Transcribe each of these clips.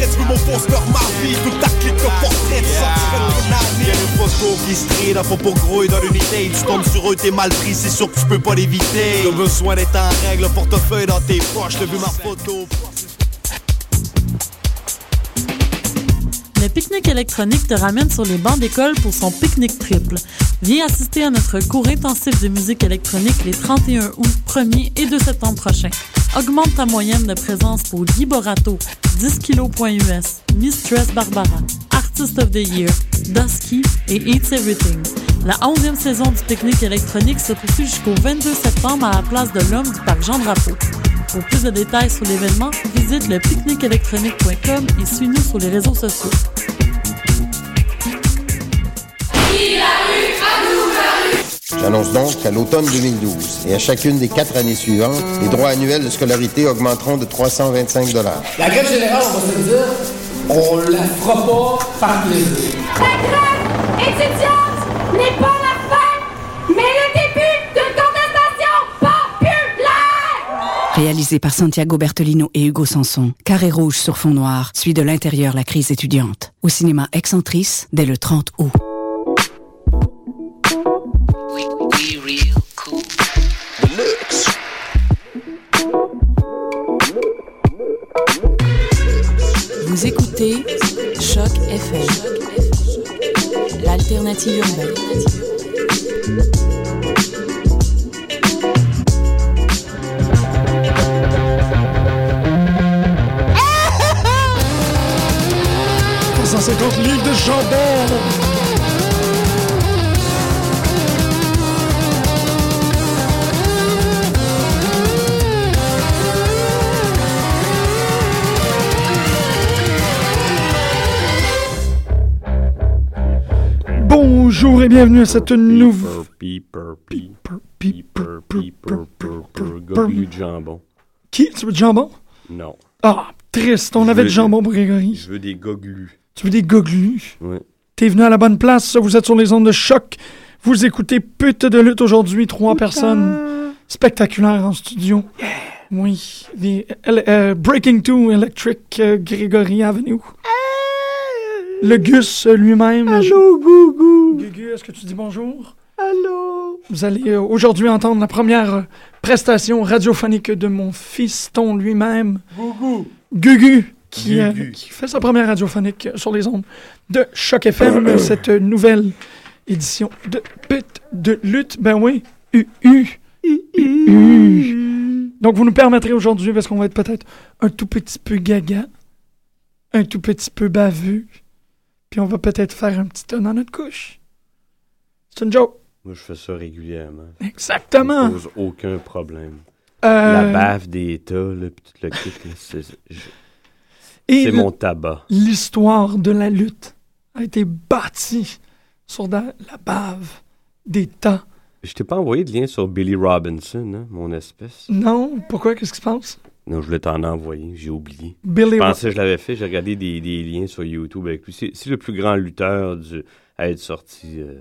stress, veux mon poster, ma vie, tout ta clique de portrait, ça Y'a des photos qui se trient, là, faut pour gros et dans l'unité. Tu tombes sur eux, t'es mal pris, c'est sûr que tu peux pas l'éviter. T'as besoin d'être en règle, le portefeuille dans tes poches, t'as vu ma photo. Le pique-nique électronique te ramène sur les bancs d'école pour son pique-nique triple. Viens assister à notre cours intensif de musique électronique les 31 août, 1er et 2 septembre prochains. Augmente ta moyenne de présence pour Guy Borato, 10 kg.us, Mistress Barbara, Artist of the Year, Dusky et Eats Everything. La 11e saison du pique-nique électronique se poursuit jusqu'au 22 septembre à la place de l'Homme du parc Jean-Drapeau. Pour plus de détails sur l'événement, visite le pique-nique-électronique.com et suis-nous sur les réseaux sociaux. J'annonce donc qu'à l'automne 2012 et à chacune des quatre années suivantes, les droits annuels de scolarité augmenteront de 325 La grève générale, on va se dire, on la fera pas par plaisir. La grève étudiante n'est pas la fin, mais le début d'une contestation populaire! Réalisé par Santiago Bertolino et Hugo Sanson, Carré rouge sur fond noir suit de l'intérieur la crise étudiante. Au cinéma Excentrice, dès le 30 août. Vous écoutez Choc FM, l'alternative urbaine. Pour 150 livres de jambon. Bonjour et bienvenue à cette nouvelle... Jambon. Qui? Tu veux du jambon? Non. Ah, triste, on Je avait veux- du jambon pour Grégory. Je veux des goglus. Tu veux des goglus? Ouais. T'es venu à la bonne place, vous êtes sur les ondes de choc. Vous écoutez Pute de lutte aujourd'hui, trois personnes spectaculaires en studio. Oui, des- euh, Breaking 2 Electric euh, Gregory Avenue. Le Gus lui-même. Allô, Gougou. Gugu, est-ce que tu dis bonjour? Allô. Vous allez euh, aujourd'hui entendre la première euh, prestation radiophonique de mon fiston lui-même. Gugu. Gugu. Qui, euh, Gugu. qui fait sa première radiophonique sur les ondes de Choc FM, euh, cette euh, nouvelle édition de Pute de lutte. Ben oui, U, U. Donc vous nous permettrez aujourd'hui, parce qu'on va être peut-être un tout petit peu gaga, un tout petit peu baveux, puis on va peut-être faire un petit ton dans notre couche. C'est une joke. Moi, je fais ça régulièrement. Exactement. Ça me pose aucun problème. Euh, La bave des tas, là, pis tout le kit, c'est je- mon tabac. L'histoire de la lutte a été bâtie sur la bave des tas. Je t'ai pas envoyé de lien sur Billy Robinson, hein, mon espèce. Non, pourquoi? Qu'est-ce qui se passe? Non, je voulais t'en envoyer, j'ai oublié. Billy Je pensais que je l'avais fait, j'ai regardé des, des liens sur YouTube avec lui. C'est c'est le plus grand lutteur du, à être sorti euh,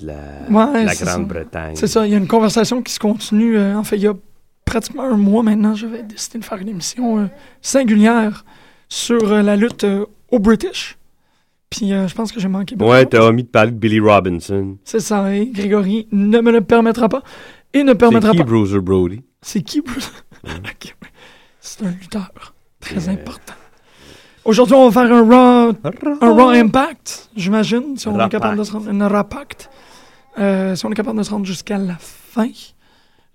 de la, Ouais, c'est. Grande-Bretagne. C'est ça, il y a une conversation qui se continue. euh, en fait, il y a pratiquement un mois maintenant, j'avais décidé de faire une émission euh, singulière sur la lutte au British. Puis euh, je pense que j'ai manqué. Ouais, t'as omis de parler de Billy Robinson. C'est ça, et Grégory ne me le permettra pas. Et ne C'est permettra qui pas. Bruiser Brody? C'est qui, Bruce? Ouais. C'est un lutteur très important. Aujourd'hui, on va faire un Raw, un raw Impact, j'imagine, si on est capable de se rendre. Un Rapact. Euh, si on est capable de se rendre jusqu'à la fin.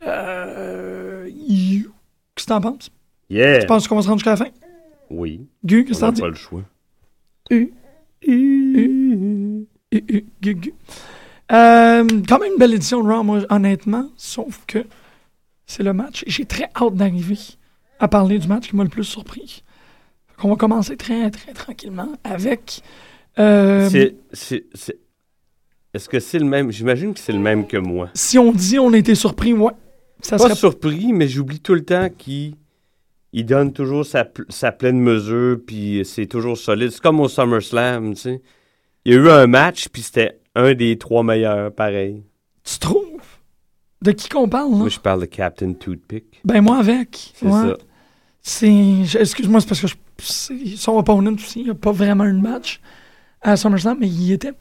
Euh, you. Qu'est-ce que t'en penses? Yeah! Tu penses qu'on va se rendre jusqu'à la fin? Oui. Gu, qu'est-ce que On t'en n'a dis? pas le choix. U. U. U. Gu, gu. Euh, quand même une belle édition de Raw, moi, honnêtement. Sauf que c'est le match. et J'ai très hâte d'arriver à parler du match qui m'a le plus surpris. On va commencer très, très tranquillement avec. euh, C'est- c'est- c'est- Est-ce que c'est le même? J'imagine que c'est le même que moi. si on dit on a été surpris, ouais. Ça Pas serait surpris, mais j'oublie tout le temps qu'il il donne toujours sa, pl- sa pleine mesure, puis c'est toujours solide. C'est comme au SummerSlam, tu sais. Il y a eu un match, puis c'était un des trois meilleurs, pareil. Tu trouves? De qui qu'on parle, là? Moi, je parle de Captain Toothpick. Ben, moi avec. C'est Ouais. ça. C'est. Excuse-moi, c'est parce que je c'est- son opponent aussi, il n'a pas vraiment eu de match à SummerSlam, mais il était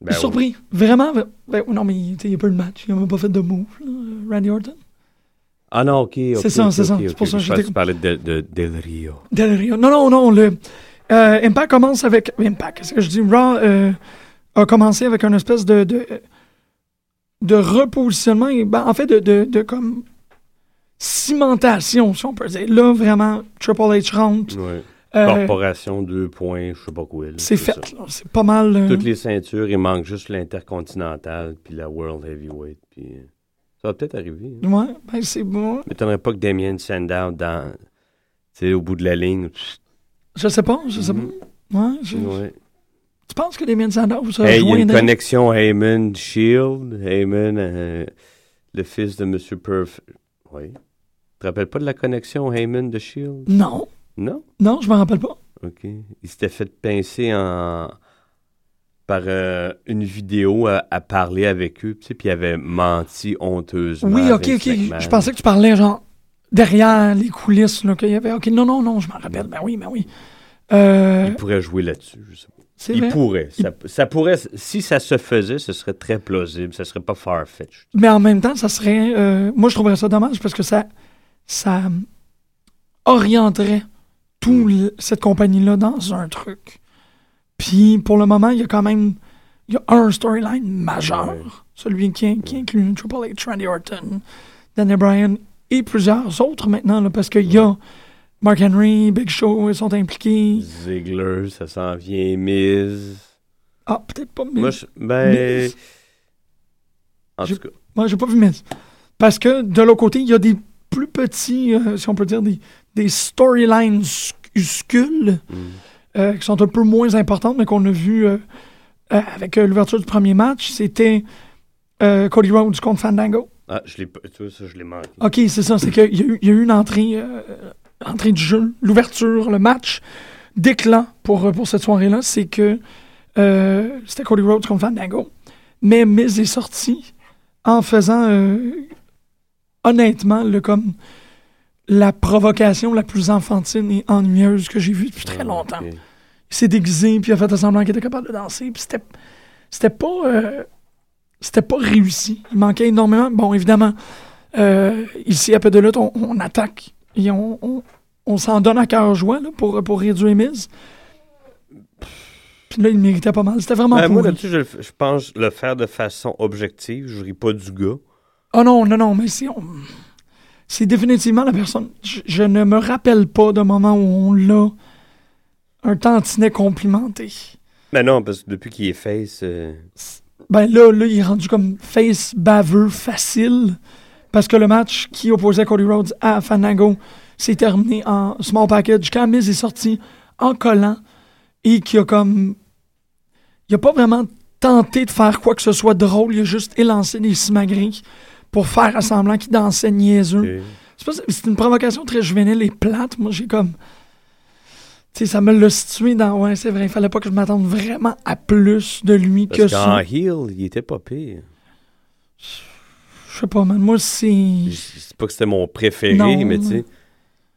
Ben surpris. Vraiment. Ben, non, mais il n'y a pas eu de match. Il n'a même pas fait de move, là, Randy Orton. Ah non, ok. C'est ça, c'est ça. C'est pour ça que Je tu parlais de, de, Del Rio. Del Rio. Non, non, non. Le, euh, Impact commence avec. Impact, qu'est-ce que je dis? Raw euh, a commencé avec une espèce de. de, de repositionnement. et, ben, en fait, de, de, de comme. cimentation, si on peut dire. Là, vraiment, Triple H rentre. Ouais. Euh, Corporation, deux points, je sais pas quoi. c'est fait, là. C'est pas mal. euh, Toutes les ceintures, il manque juste l'Intercontinental puis la World Heavyweight. Puis euh, ça va peut-être arriver. Hein. Ouais, ben, c'est bon. M'étonnerait pas que Damien Sandow, dans, au bout de la ligne. Je sais pas, je sais Mhm. pas. Ouais, je- ouais. Tu penses que Damien Sandow se Hey, il y a une connexion Heyman Shield. Heyman, euh, le fils de Monsieur Perf. Oui. Tu te rappelles pas de la connexion Heyman de Shield? Non, Non? non, je me rappelle pas. OK. Il s'était fait pincer en par euh, une vidéo à, à parler avec eux, tu sais, puis il avait menti honteusement. Oui, à ok, ok. Je pensais que tu parlais, genre, derrière les coulisses, là, qu'il y avait. Ok, non, non, non, je m'en rappelle. Ben oui, ben oui. Euh, Il pourrait jouer là-dessus, je sais pas. Il vrai. pourrait. Ça, ça pourrait. Si ça se faisait, ce serait très plausible. Ça serait pas far-fetched. Mais en même temps, ça serait. euh, moi, je trouverais ça dommage parce que ça. Ça orienterait toute cette compagnie-là dans un truc. Puis, pour le moment, il y a quand même. Il y a un storyline majeur. Ouais. Celui qui, qui inclut Triple H, Randy Orton, Daniel Bryan et plusieurs autres maintenant, là, parce qu'il y a Mark Henry, Big Show, ils sont impliqués. Ziggler, ça s'en vient. Miz. Ah, peut-être pas, mais. Moi, je- ben. Miz? En tout cas. Moi, j'ai pas vu Miz. Parce que de l'autre côté, il y a des plus petits, euh, si on peut dire, des, des storylines sculles mm. euh, qui sont un peu moins importantes, mais qu'on a vu euh, avec l'ouverture du premier match. C'était Cody Rhodes contre Fandango. Ah, je l'ai pas. Tu vois, ça, je l'ai manqué. OK, c'est ça. C'est qu'il y a eu une entrée, euh, entrée du jeu, l'ouverture, le match d'éclat pour, euh, pour cette soirée-là. C'est que euh, c'était Cody Rhodes contre Fandango. Mais Miz est sorti en faisant, euh, honnêtement, le, comme la provocation la plus enfantine et ennuyeuse que j'ai vue depuis très Ah, longtemps. Il s'est déguisé, puis il a fait semblant qu'il était capable de danser, puis c'était, c'était pas, euh, c'était pas réussi. Il manquait énormément. Bon, évidemment, euh, ici à peu de lutte, on, on attaque et on, on, on s'en donne à cœur joie là, pour, pour réduire Miz. Puis là, il méritait pas mal. C'était vraiment Ben, moi, là-dessus, je, je pense le faire de façon objective. Je ris pas du gars. Oh non, non, non, mais c'est, on- c'est définitivement la personne. Je, je ne me rappelle pas d'un moment où on l'a un tantinet complimenté. Mais non, parce que depuis qu'il est face. euh, Ben là, là, il est rendu comme face baveux facile. Parce que le match qui opposait Cody Rhodes à Fandango s'est terminé en small package. Quand Miz est sorti en collant et qui a comme. Il a pas vraiment tenté de faire quoi que ce soit drôle. Il a juste élancé des simagrées pour faire à semblant qu'il dansait niaiseux. ok. C'est pas- C'est une provocation très juvénile et plate. Moi, j'ai comme. Tu sais, ça me l'a situé dans. Ouais, c'est vrai. Il fallait pas que je m'attende vraiment à plus de lui que Parce qu'en ça. heel, il était pas pire. Je sais pas, man. Moi, c'est. Je sais pas que c'était mon préféré, Non, mais tu sais,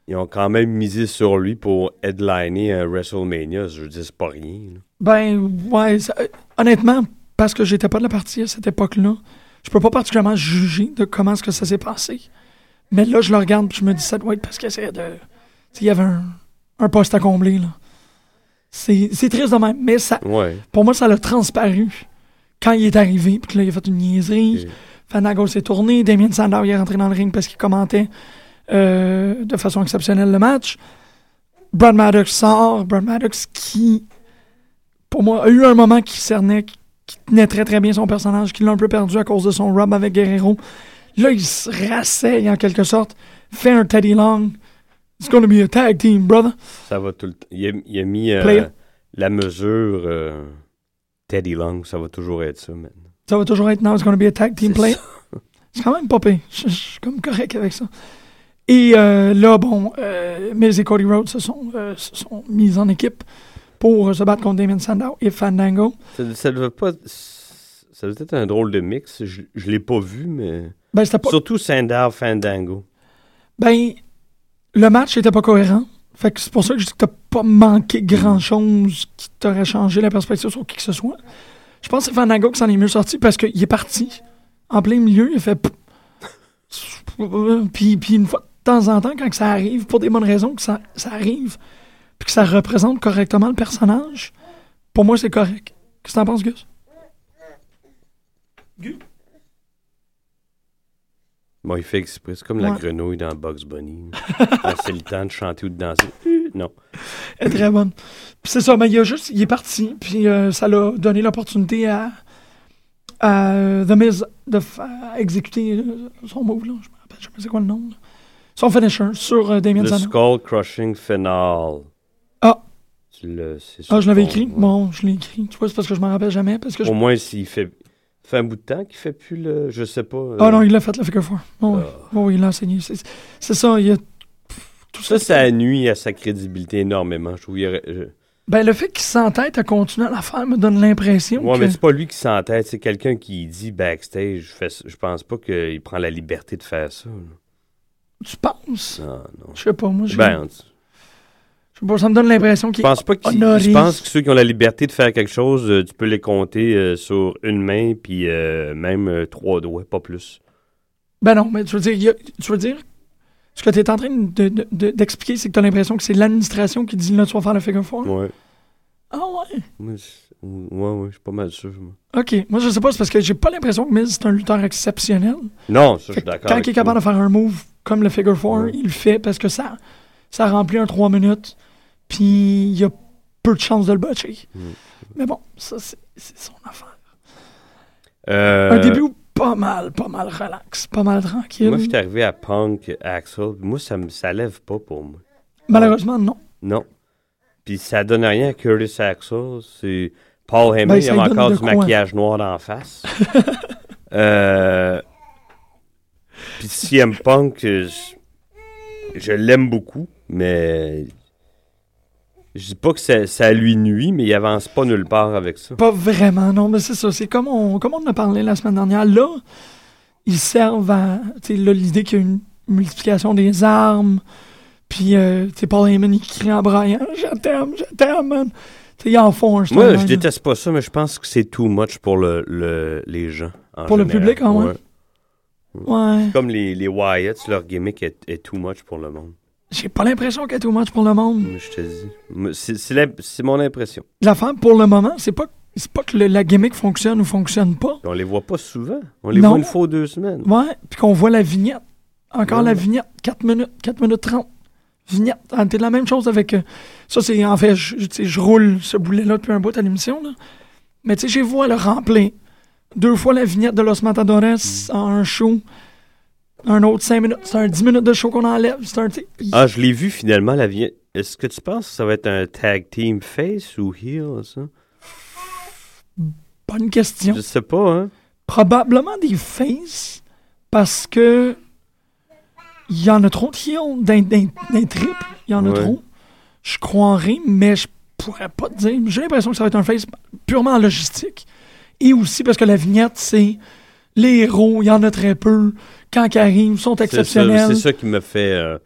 ils ont quand même misé sur lui pour headliner un WrestleMania. Je veux dire, c'est pas rien. là. Ben, ouais. ça- euh, honnêtement, parce que j'étais pas de la partie à cette époque-là, je peux pas particulièrement juger de comment est-ce que ça s'est passé. Mais là, je le regarde et je me dis, ça doit être parce qu'il essayait de. Il y avait un, un poste à combler, là. C'est c'est triste de même, mais ça, Ouais. pour moi, ça l'a transparu quand il est arrivé, puis que là, il a fait une niaiserie. Ok. Fanago s'est tourné, Damien Sandow il est rentré dans le ring parce qu'il commentait euh, de façon exceptionnelle le match. Brad Maddox sort, Brad Maddox qui, pour moi, a eu un moment qui cernait, qui, qui tenait très très bien son personnage, qui l'a un peu perdu à cause de son rub avec Guerrero. Là, il se rasseye en quelque sorte, fait un Teddy Long. It's gonna be a tag team, brother. Ça va tout le temps. Il a, il a mis euh, la mesure euh, Teddy Long, ça va toujours être ça maintenant. Ça va toujours être now, it's gonna be a tag team play. C'est quand même pas pire. Je, suis comme correct avec ça. Et euh, là, bon, euh, Miz et Cody Rhodes se sont, euh, se sont mis en équipe pour se battre contre Damien Sandow et Fandango. Ça, ça devait pas. Ça devait être un drôle de mix. Je, je l'ai pas vu, mais. Ben, c'était pas. Surtout Sandow Fandango. Ben, le match était pas cohérent. Fait que c'est pour ça que je dis que t'as pas manqué grand-chose qui t'aurait changé la perspective sur qui que ce soit. Je pense que c'est Fanago qui s'en est mieux sorti parce qu'il est parti en plein milieu, il a fait... Puis, puis une fois de temps en temps, quand ça arrive, pour des bonnes raisons que ça, ça arrive, puis que ça représente correctement le personnage, pour moi, c'est correct. Qu'est-ce que t'en penses, Gus? Bon, il fait exprès. C'est comme la grenouille dans Bugs Bunny. C'est le temps de chanter ou de danser. Euh, Non. Elle est très bonne. Puis c'est ça, mais il a juste, il est parti, puis euh, ça l'a donné l'opportunité à, à euh, The Miz de exécuter son move, là. Je me rappelle, je sais pas c'est quoi le nom. là. Son finisher sur euh, Damien Sandow. Skull Crushing Finale. Ah. Tu le- Ah, je l'avais écrit. ouais. Bon, je l'ai écrit. Tu vois, c'est parce que je m'en rappelle jamais. Parce que je- Au moins, s'il fait. Fait un bout de temps qu'il fait plus le. Je sais pas. euh, Ah non, il l'a fait, le figure four. Oh, oui. Ah. Oui, il l'a enseigné. C'est ça, il y a tout Ça, ça nuit à sa crédibilité énormément. Je trouve. il aurait- je- Ben, le fait qu'il s'entête à continuer à la faire me donne l'impression Ouais, que... mais c'est pas lui qui s'entête, c'est quelqu'un qui dit backstage. Je, fais ça- je pense pas qu'il prend la liberté de faire ça. là. Tu penses? Non, non. Je sais pas, moi, je... Ben, je pas, ça me donne l'impression qu'il pense pas honoré. Je pense que ceux qui ont la liberté de faire quelque chose, euh, tu peux les compter euh, sur une main, puis euh, même trois doigts, pas plus. Ben non, mais tu veux dire, a- tu veux dire, ce que tu es en train de- de- de- d'expliquer, c'est que tu as l'impression que c'est l'administration qui dit là, tu vas faire le figure four? Ouais. Ah ouais? Moi, ouais, ouais, je suis pas mal sûr. moi. Ok, moi je sais pas, c'est parce que j'ai pas l'impression que Miz c'est un lutteur exceptionnel. Non, ça, je suis d'accord. Quand il est capable de faire un move comme le figure four, Ouais. il le fait parce que ça, ça remplit un 3 minutes, puis il y a peu de chances de le botcher. Mm. Mais bon, ça c'est son affaire. Euh, Un début pas mal, pas mal relax, pas mal tranquille. Moi, je suis arrivé à Punk, Axel. Moi, ça me ça lève pas pour moi. Malheureusement, non. Non. Puis ça donne rien à Curtis Axel. C'est Paul Heyman, Ben, il lui donne encore du maquillage noir d'en face. euh... Puis CM Punk, je, je l'aime beaucoup, mais je dis pas que ça, ça lui nuit, mais il avance pas nulle part avec ça. Pas vraiment, non, mais c'est ça. C'est comme on, comme on en a parlé la semaine dernière. Là, ils servent à. Là, l'idée qu'il y a une multiplication des armes. Puis, euh, tu sais, Paul Heyman, il crie en braillant Je t'aime, je t'aime, man. Tu sais, ils en font un Moi, je déteste pas ça, mais je pense que c'est too much pour le, le- les gens. en Pour le public, ah ouais? Ouais. Ouais. Comme les, les Wyatts, leur gimmick est, est too much pour le monde. J'ai pas l'impression qu'il y a too much pour le monde. Je te dis. C'est c'est l'im- c'est mon impression. L'affaire, pour le moment, c'est pas, c'est pas que le- la gimmick fonctionne ou fonctionne pas. On les voit pas souvent. On les Non. voit une fois ou deux semaines. Ouais, puis qu'on voit la vignette. Encore Ouais. la vignette, 4 minutes, 4 minutes 30. Vignette. Ah, T'es la même chose avec. euh, ça, c'est en fait, je, roule ce boulet-là depuis un bout à l'émission. là. Mais tu sais, j'ai vu le remplir. Deux fois la vignette de Los Matadores Mm. en un show. Un autre 5 minutes. C'est un 10 minutes de show qu'on enlève. C'est un. Ah, je l'ai vu finalement, la vignette. Est-ce que tu penses que ça va être un tag team face ou heel, ça? Bonne question. Je sais pas, hein? Probablement des faces parce que il y en a trop de heels d'un, d'un, d'un trip. Il y en a trop. Je croirais, mais je pourrais pas te dire. J'ai l'impression que ça va être un face purement en logistique. Et aussi parce que la vignette, c'est les héros, il y en a très peu. Quand ils arrivent, sont exceptionnels. c'est ça qui me fait euh,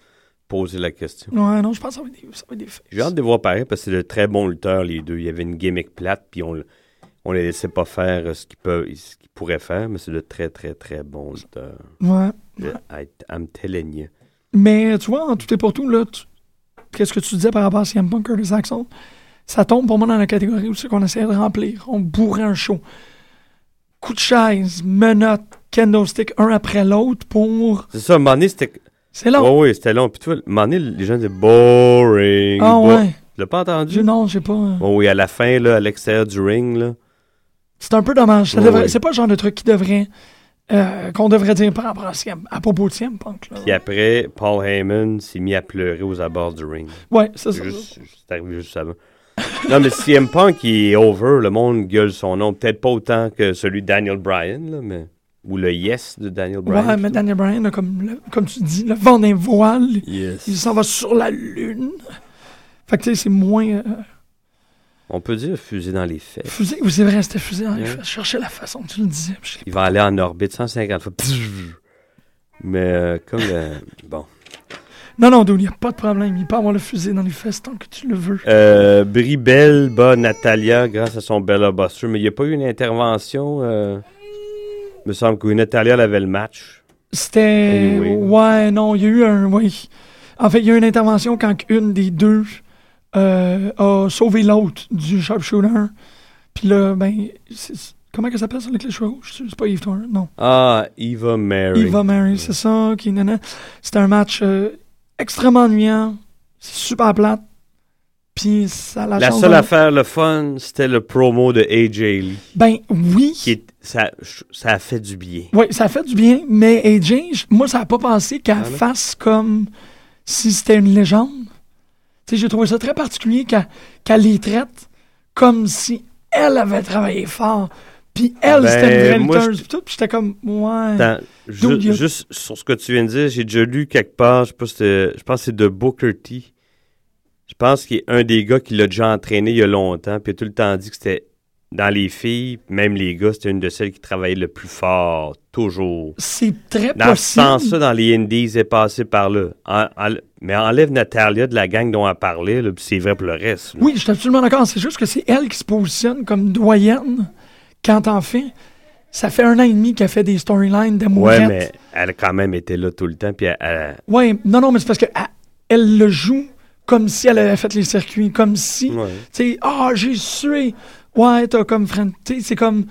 poser la question. Ouais, non, je pense que ça va être des, ça va être des faces. J'ai hâte de voir pareil parce que c'est de très bons lutteurs, les deux. Il y avait une gimmick plate, puis on, on les laissait pas faire euh, ce qu'ils peuvent, ce qu'ils pourraient faire, mais c'est de très, très, très bons lutteurs. Ouais. I- I'm telling you. Mais tu vois, en tout et pour tout, là, qu'est-ce que tu disais par rapport à CM Punk, Curtis Axel? Ça tombe pour moi dans la catégorie où c'est qu'on essaie de remplir. On bourrait un show. Coup de chaise, menottes, kendo stick, un après l'autre pour. C'est ça, donné, c'était. C'est long. Ouais, c'était long. Puis moment donné, les gens disaient boring. ah bo- ouais. Tu l'as pas entendu? Je, non, j'ai pas. Bon, oui, à la fin, là, à l'extérieur du ring, là. C'est un peu dommage. Devrait-. C'est pas le genre de truc qui devrait. euh, qu'on devrait dire par rapport à, à propos de CM Punk. Là. Puis après, Paul Heyman s'est mis à pleurer aux abords du ring. Ouais, c'est ça. C'est arrivé juste avant. Non, mais CM Punk, il est over. Le monde gueule son nom. Peut-être pas autant que celui de Daniel Bryan, là, mais... Ou le yes de Daniel Bryan. Ouais, mais Daniel Bryan, comme, le- comme tu dis, le vent d'un voile. Yes. Il s'en va sur la lune. Fait que tu sais, c'est moins. euh, On peut dire fusée dans les faits. Fusée, oui, c'est vrai, c'était fusée dans les fesses. Je cherchais la façon que tu le disais. Il va aller en orbite 150 fois. Mais euh, comme le... Bon. Non, non, dude, il n'y a pas de problème. Il peut avoir le fusil dans les fesses tant que tu le veux. Euh, Brie Bell bat Natalia grâce à son Bella Buster, mais il n'y a pas eu une intervention. Euh... Il me semble que Natalia avait le match. C'était. Anyway. Ouais, non, il y a eu un. Oui. En fait, il y a eu une intervention quand une des deux euh, a sauvé l'autre du sharpshooter. Puis là, ben. Comment elle s'appelle ça, avec les cheveux rouges C'est pas Eve non. Ah, Eva Mary. Eva Mary, c'est ça. Qui, nana. C'était un match euh, extrêmement ennuyant. C'est super plate. Puis ça la, La seule de- affaire, le fun, c'était le promo de AJ Lee. Ben oui. Qui est, ça, ça a fait du bien. Oui, ça fait du bien, mais AJ, moi, ça n'a pas pensé qu'elle fasse comme si c'était une légende. Tu sais, j'ai trouvé ça très particulier qu'elle qu'elle les traite comme si elle avait travaillé fort. Puis elle, Ben, c'était une moi, je- Puis tout, puis j'étais comme, ouais. Attends, ju- a- juste sur ce que tu viens de dire, j'ai déjà lu quelque part, je sais pas si c'était- je pense que c'est de Booker T. Je pense qu'il est un des gars qui l'a déjà entraîné il y a longtemps, puis il a tout le temps dit que c'était dans les filles, même les gars, c'était une de celles qui travaillait le plus fort, toujours. C'est très Dans ce possible. sens-là, dans les Indies, est passé par là. En- en- mais enlève Natalia de la gang dont elle parlait, c'est vrai pour le reste. là. Oui, je suis absolument d'accord. C'est juste que c'est elle qui se positionne comme doyenne quand en fait. Ça fait un an et demi qu'elle fait des storylines Ouais, d'amourettes. mais elle a quand même été là tout le temps, puis elle- elle, Ouais, non, non, mais c'est parce qu'elle elle le joue comme si elle avait fait les circuits, comme si, Ouais. tu sais, ah, j'ai sué. Ouais, t'as comme. Tu sais, c'est comme.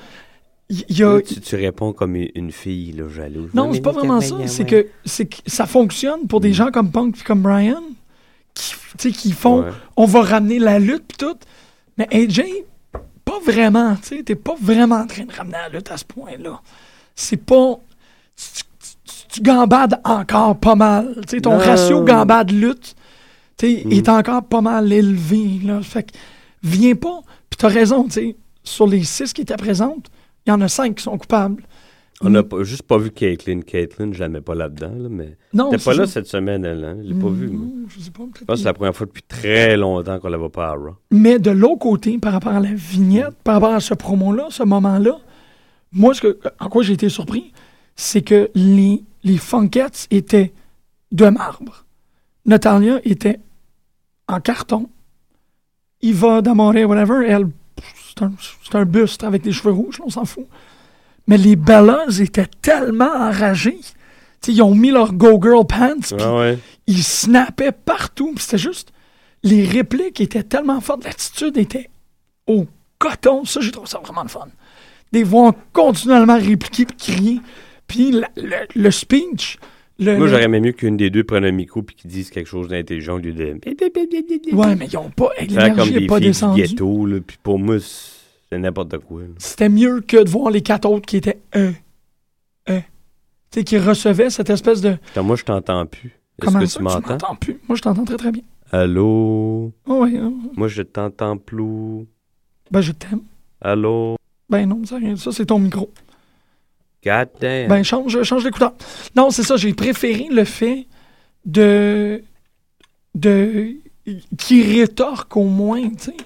Il y, a. tu, tu réponds comme une fille là, jalouse. Non, c'est pas vraiment ça. C'est que, c'est que ça fonctionne pour des gens comme Punk et comme Brian, qui, tu sais, qui font. Ouais. On va ramener la lutte pis tout. Mais AJ, pas vraiment. Tu sais, t'es pas vraiment en train de ramener la lutte à ce point-là. C'est pas. Tu, tu- tu gambades encore pas mal. Tu sais, ton Non. ratio gambade-lutte tu sais, Mm. est encore pas mal élevé. Là. Fait que, viens pas. Puis t'as raison, tu sais. Sur les six qui étaient présentes, il y en a cinq qui sont coupables. On n'a pas- juste pas vu Caitlyn. Caitlyn, je la mets pas là-dedans, là, mais. Non, T'es pas là cette semaine, elle, hein? Je l'ai pas vue. Mm, Je sais pas, peut-être Je pense que c'est la première fois depuis très longtemps qu'on la voit pas à Raw. Mais de l'autre côté, par rapport à la vignette, par rapport à ce promo-là, ce moment-là, moi, ce que, en quoi j'ai été surpris, c'est que les, les Funkettes étaient de marbre. Natalia était en carton. Eva D'Amore, whatever, elle, c'est un, c'est un buste avec des cheveux rouges, on s'en fout. Mais les Bellas étaient tellement enragés. Ils ont mis leur Go Girl Pants, puis Ah ouais. ils snappaient partout. puis C'était juste. Les répliques étaient tellement fortes. L'attitude était au coton. Ça, j'ai trouvé ça vraiment le fun. Des voix continuellement répliquer puis crier. Puis la- le, le speech. Le, Moi, j'aurais aimé mieux qu'une des deux prenne un micro puis qu'ils disent quelque chose d'intelligent au lieu de. Ouais, mais ils ont pas. L'énergie n'est pas descendue. ghetto, là. Puis pour moi, c'est n'importe quoi. là. C'était mieux que de voir les quatre autres qui étaient euh, euh. Tu sais, qui recevaient cette espèce de. Attends, moi, je t'entends plus. Est-ce Comment que ça, tu m'entends? m'entends? plus? Moi, je t'entends très très bien. Allô? Oh, ouais, euh, Moi, je t'entends plus. ben, je t'aime. Allô? Ben non, ça, rien. ça c'est ton micro. God damn. Ben, change, change d'écouteur. Non, c'est ça, j'ai préféré le fait de. de. qui rétorque au moins, tu sais.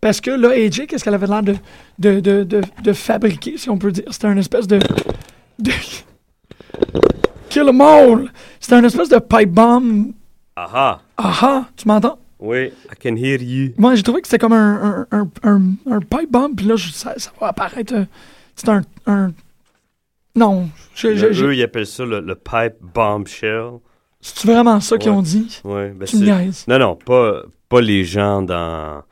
Parce que là, AJ, qu'est-ce qu'elle avait l'air de, de, de, de, de fabriquer, si on peut dire? C'était un espèce de. de Kill 'em all! C'était un espèce de pipe bomb. Aha! Aha! Tu m'entends? Oui, I can hear you. Moi, j'ai trouvé que c'était comme un, un, un, un, pipe bomb, puis là, ça, va apparaître. euh, C'est un, un. Non. eux, ils appellent ça le, le pipe bombshell. C'est vraiment ça qu'ils ont dit? Ouais, ben Tu me. Non, non, pas, pas les gens dans.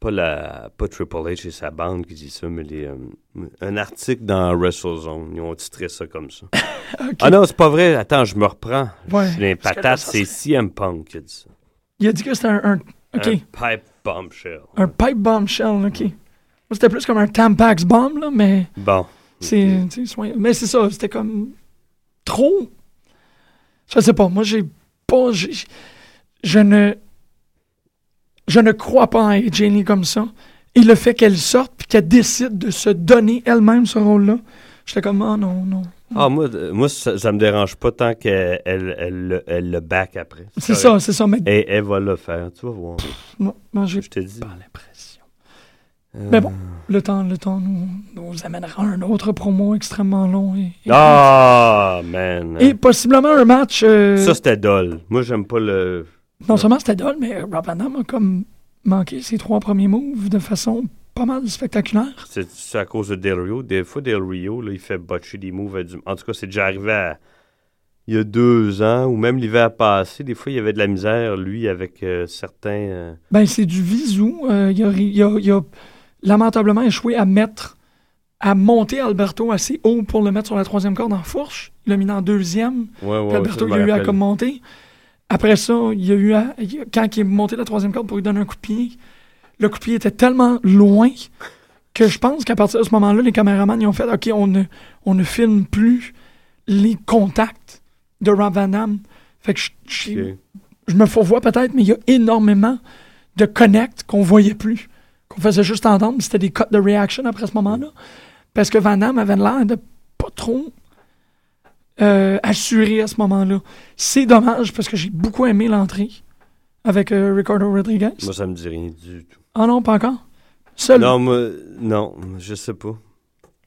Pas, la, pas Triple H et sa bande qui dit ça, mais les, euh, un article dans WrestleZone. Ils ont titré ça comme ça. Ah non, c'est pas vrai. Attends, je me reprends. Ouais. Les patates, c'est CM Punk qui a dit ça. Il a dit que c'était un, un- pipe bombshell. Un, pipe bombshell, OK. C'était plus comme un Tampax bomb, là, mais Bon. c'est... soyez- Mais c'est ça, c'était comme... Trop... Je sais pas, moi, j'ai pas... Je ne... Je ne crois pas en AJ Lee comme ça. Et le fait qu'elle sorte puis qu'elle décide de se donner elle-même ce rôle-là, j'étais comme, oh non, non. Ah, moi, euh, moi ça, ça me dérange pas tant qu'elle elle, elle, le- elle le back après. C'est ça, c'est ça, mais... Et elle va le faire, tu vas voir. Non, non, j'ai Je te dis. pas l'impression. Mais bon, le temps, le temps nous, nous amènera à un autre promo extrêmement long. Et, et- Ah, man. et possiblement un match. euh, Ça, c'était dol. Moi, j'aime pas le. Non seulement c'était dole, mais Rob Van Damme a comme manqué ses trois premiers moves de façon pas mal spectaculaire. C'est à cause de Del Rio. Des fois, Del Rio, là, il fait botcher des moves. à du- En tout cas, c'est déjà arrivé à- il y a deux ans, ou même l'hiver passé. Des fois, il y avait de la misère, lui, avec euh, certains. euh, Ben, c'est du visou. Euh, il, a, ri- il a- il a lamentablement échoué à mettre, à monter Alberto assez haut pour le mettre sur la troisième corde en fourche. Il l'a mis en deuxième. Ouais, ouais, Alberto, il a eu à comme monter. Après ça, il y a eu à, quand il est monté la troisième corde pour lui donner un coup de pied, le coup de pied était tellement loin que je pense qu'à partir de ce moment-là, les caméramans ils ont fait OK, on ne, on ne filme plus les contacts de Rob Van Damme. Fait que je, je- Ok. je me fourvoie peut-être, mais il y a énormément de connects qu'on voyait plus, qu'on faisait juste entendre, c'était des cuts de reaction après ce moment-là. Parce que Van Damme avait l'air de pas trop euh, assuré à ce moment-là. C'est dommage parce que j'ai beaucoup aimé l'entrée avec euh, Ricardo Rodriguez. Moi, ça me dit rien du tout. Ah non, pas encore? Seul, Non, moi, non, je sais pas.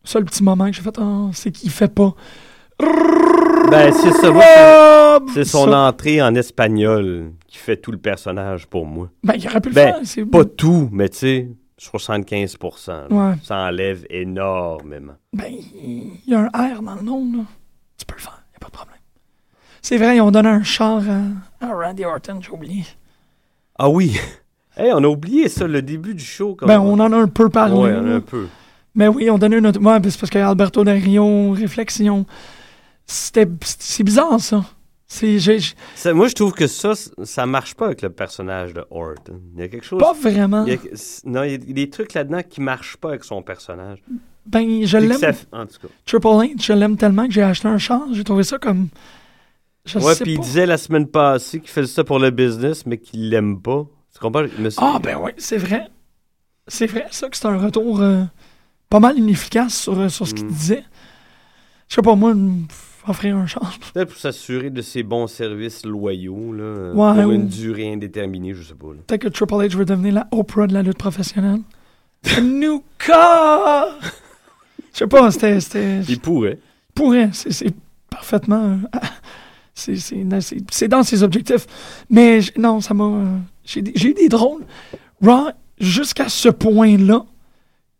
seul petit moment que j'ai fait, ah, c'est qu'il fait pas. Ben, c'est ça. c'est- son Ça. entrée en espagnol qui fait tout le personnage pour moi. Ben, il aurait pu le Ben, faire. c'est- Pas tout, mais tu sais, 75%. là. Ouais. Ça enlève énormément. Ben, il y a un R dans le nom, là. Tu peux le faire, y a pas de problème. C'est vrai, ils ont donné un char à, à Randy Orton, j'ai oublié. Ah oui! hey, on a oublié ça, le début du show. Ben, on en a un peu parlé. Ouais, on a un peu. Mais oui, on donné une autre. Ouais, c'est parce que Alberto Del Rio, réflexion. C'était. C'est bizarre, ça. C'est. moi, je trouve que ça, ça marche pas avec le personnage de Orton. Il y a quelque chose. Pas vraiment. il y a- c- non, il y a des trucs là-dedans qui marchent pas avec son personnage. Ben, je l'aime. ça f- En tout cas. Triple H, je l'aime tellement que j'ai acheté un char. J'ai trouvé ça comme. Je ouais, puis il disait la semaine passée qu'il faisait ça pour le business, mais qu'il l'aime pas. Tu comprends? Suis- Ah, ben oui, c'est vrai. C'est vrai, ça, que c'est un retour euh, pas mal inefficace sur, euh, sur ce qu'il Mm. disait. Je sais pas, moi, offrir un char. Peut-être pour s'assurer de ses bons services loyaux, là, Ouais, pour ou- une durée indéterminée, je sais pas. Peut-être que Triple H veut devenir la Oprah de la lutte professionnelle. A new car! Je sais pas, c'était. c'était- Il pourrait. pourrait. C'est c'est parfaitement. euh, c'est- c'est c'est- c'est dans ses objectifs. Mais j- non, ça m'a. J'ai eu des drôles. Raw, jusqu'à ce point-là,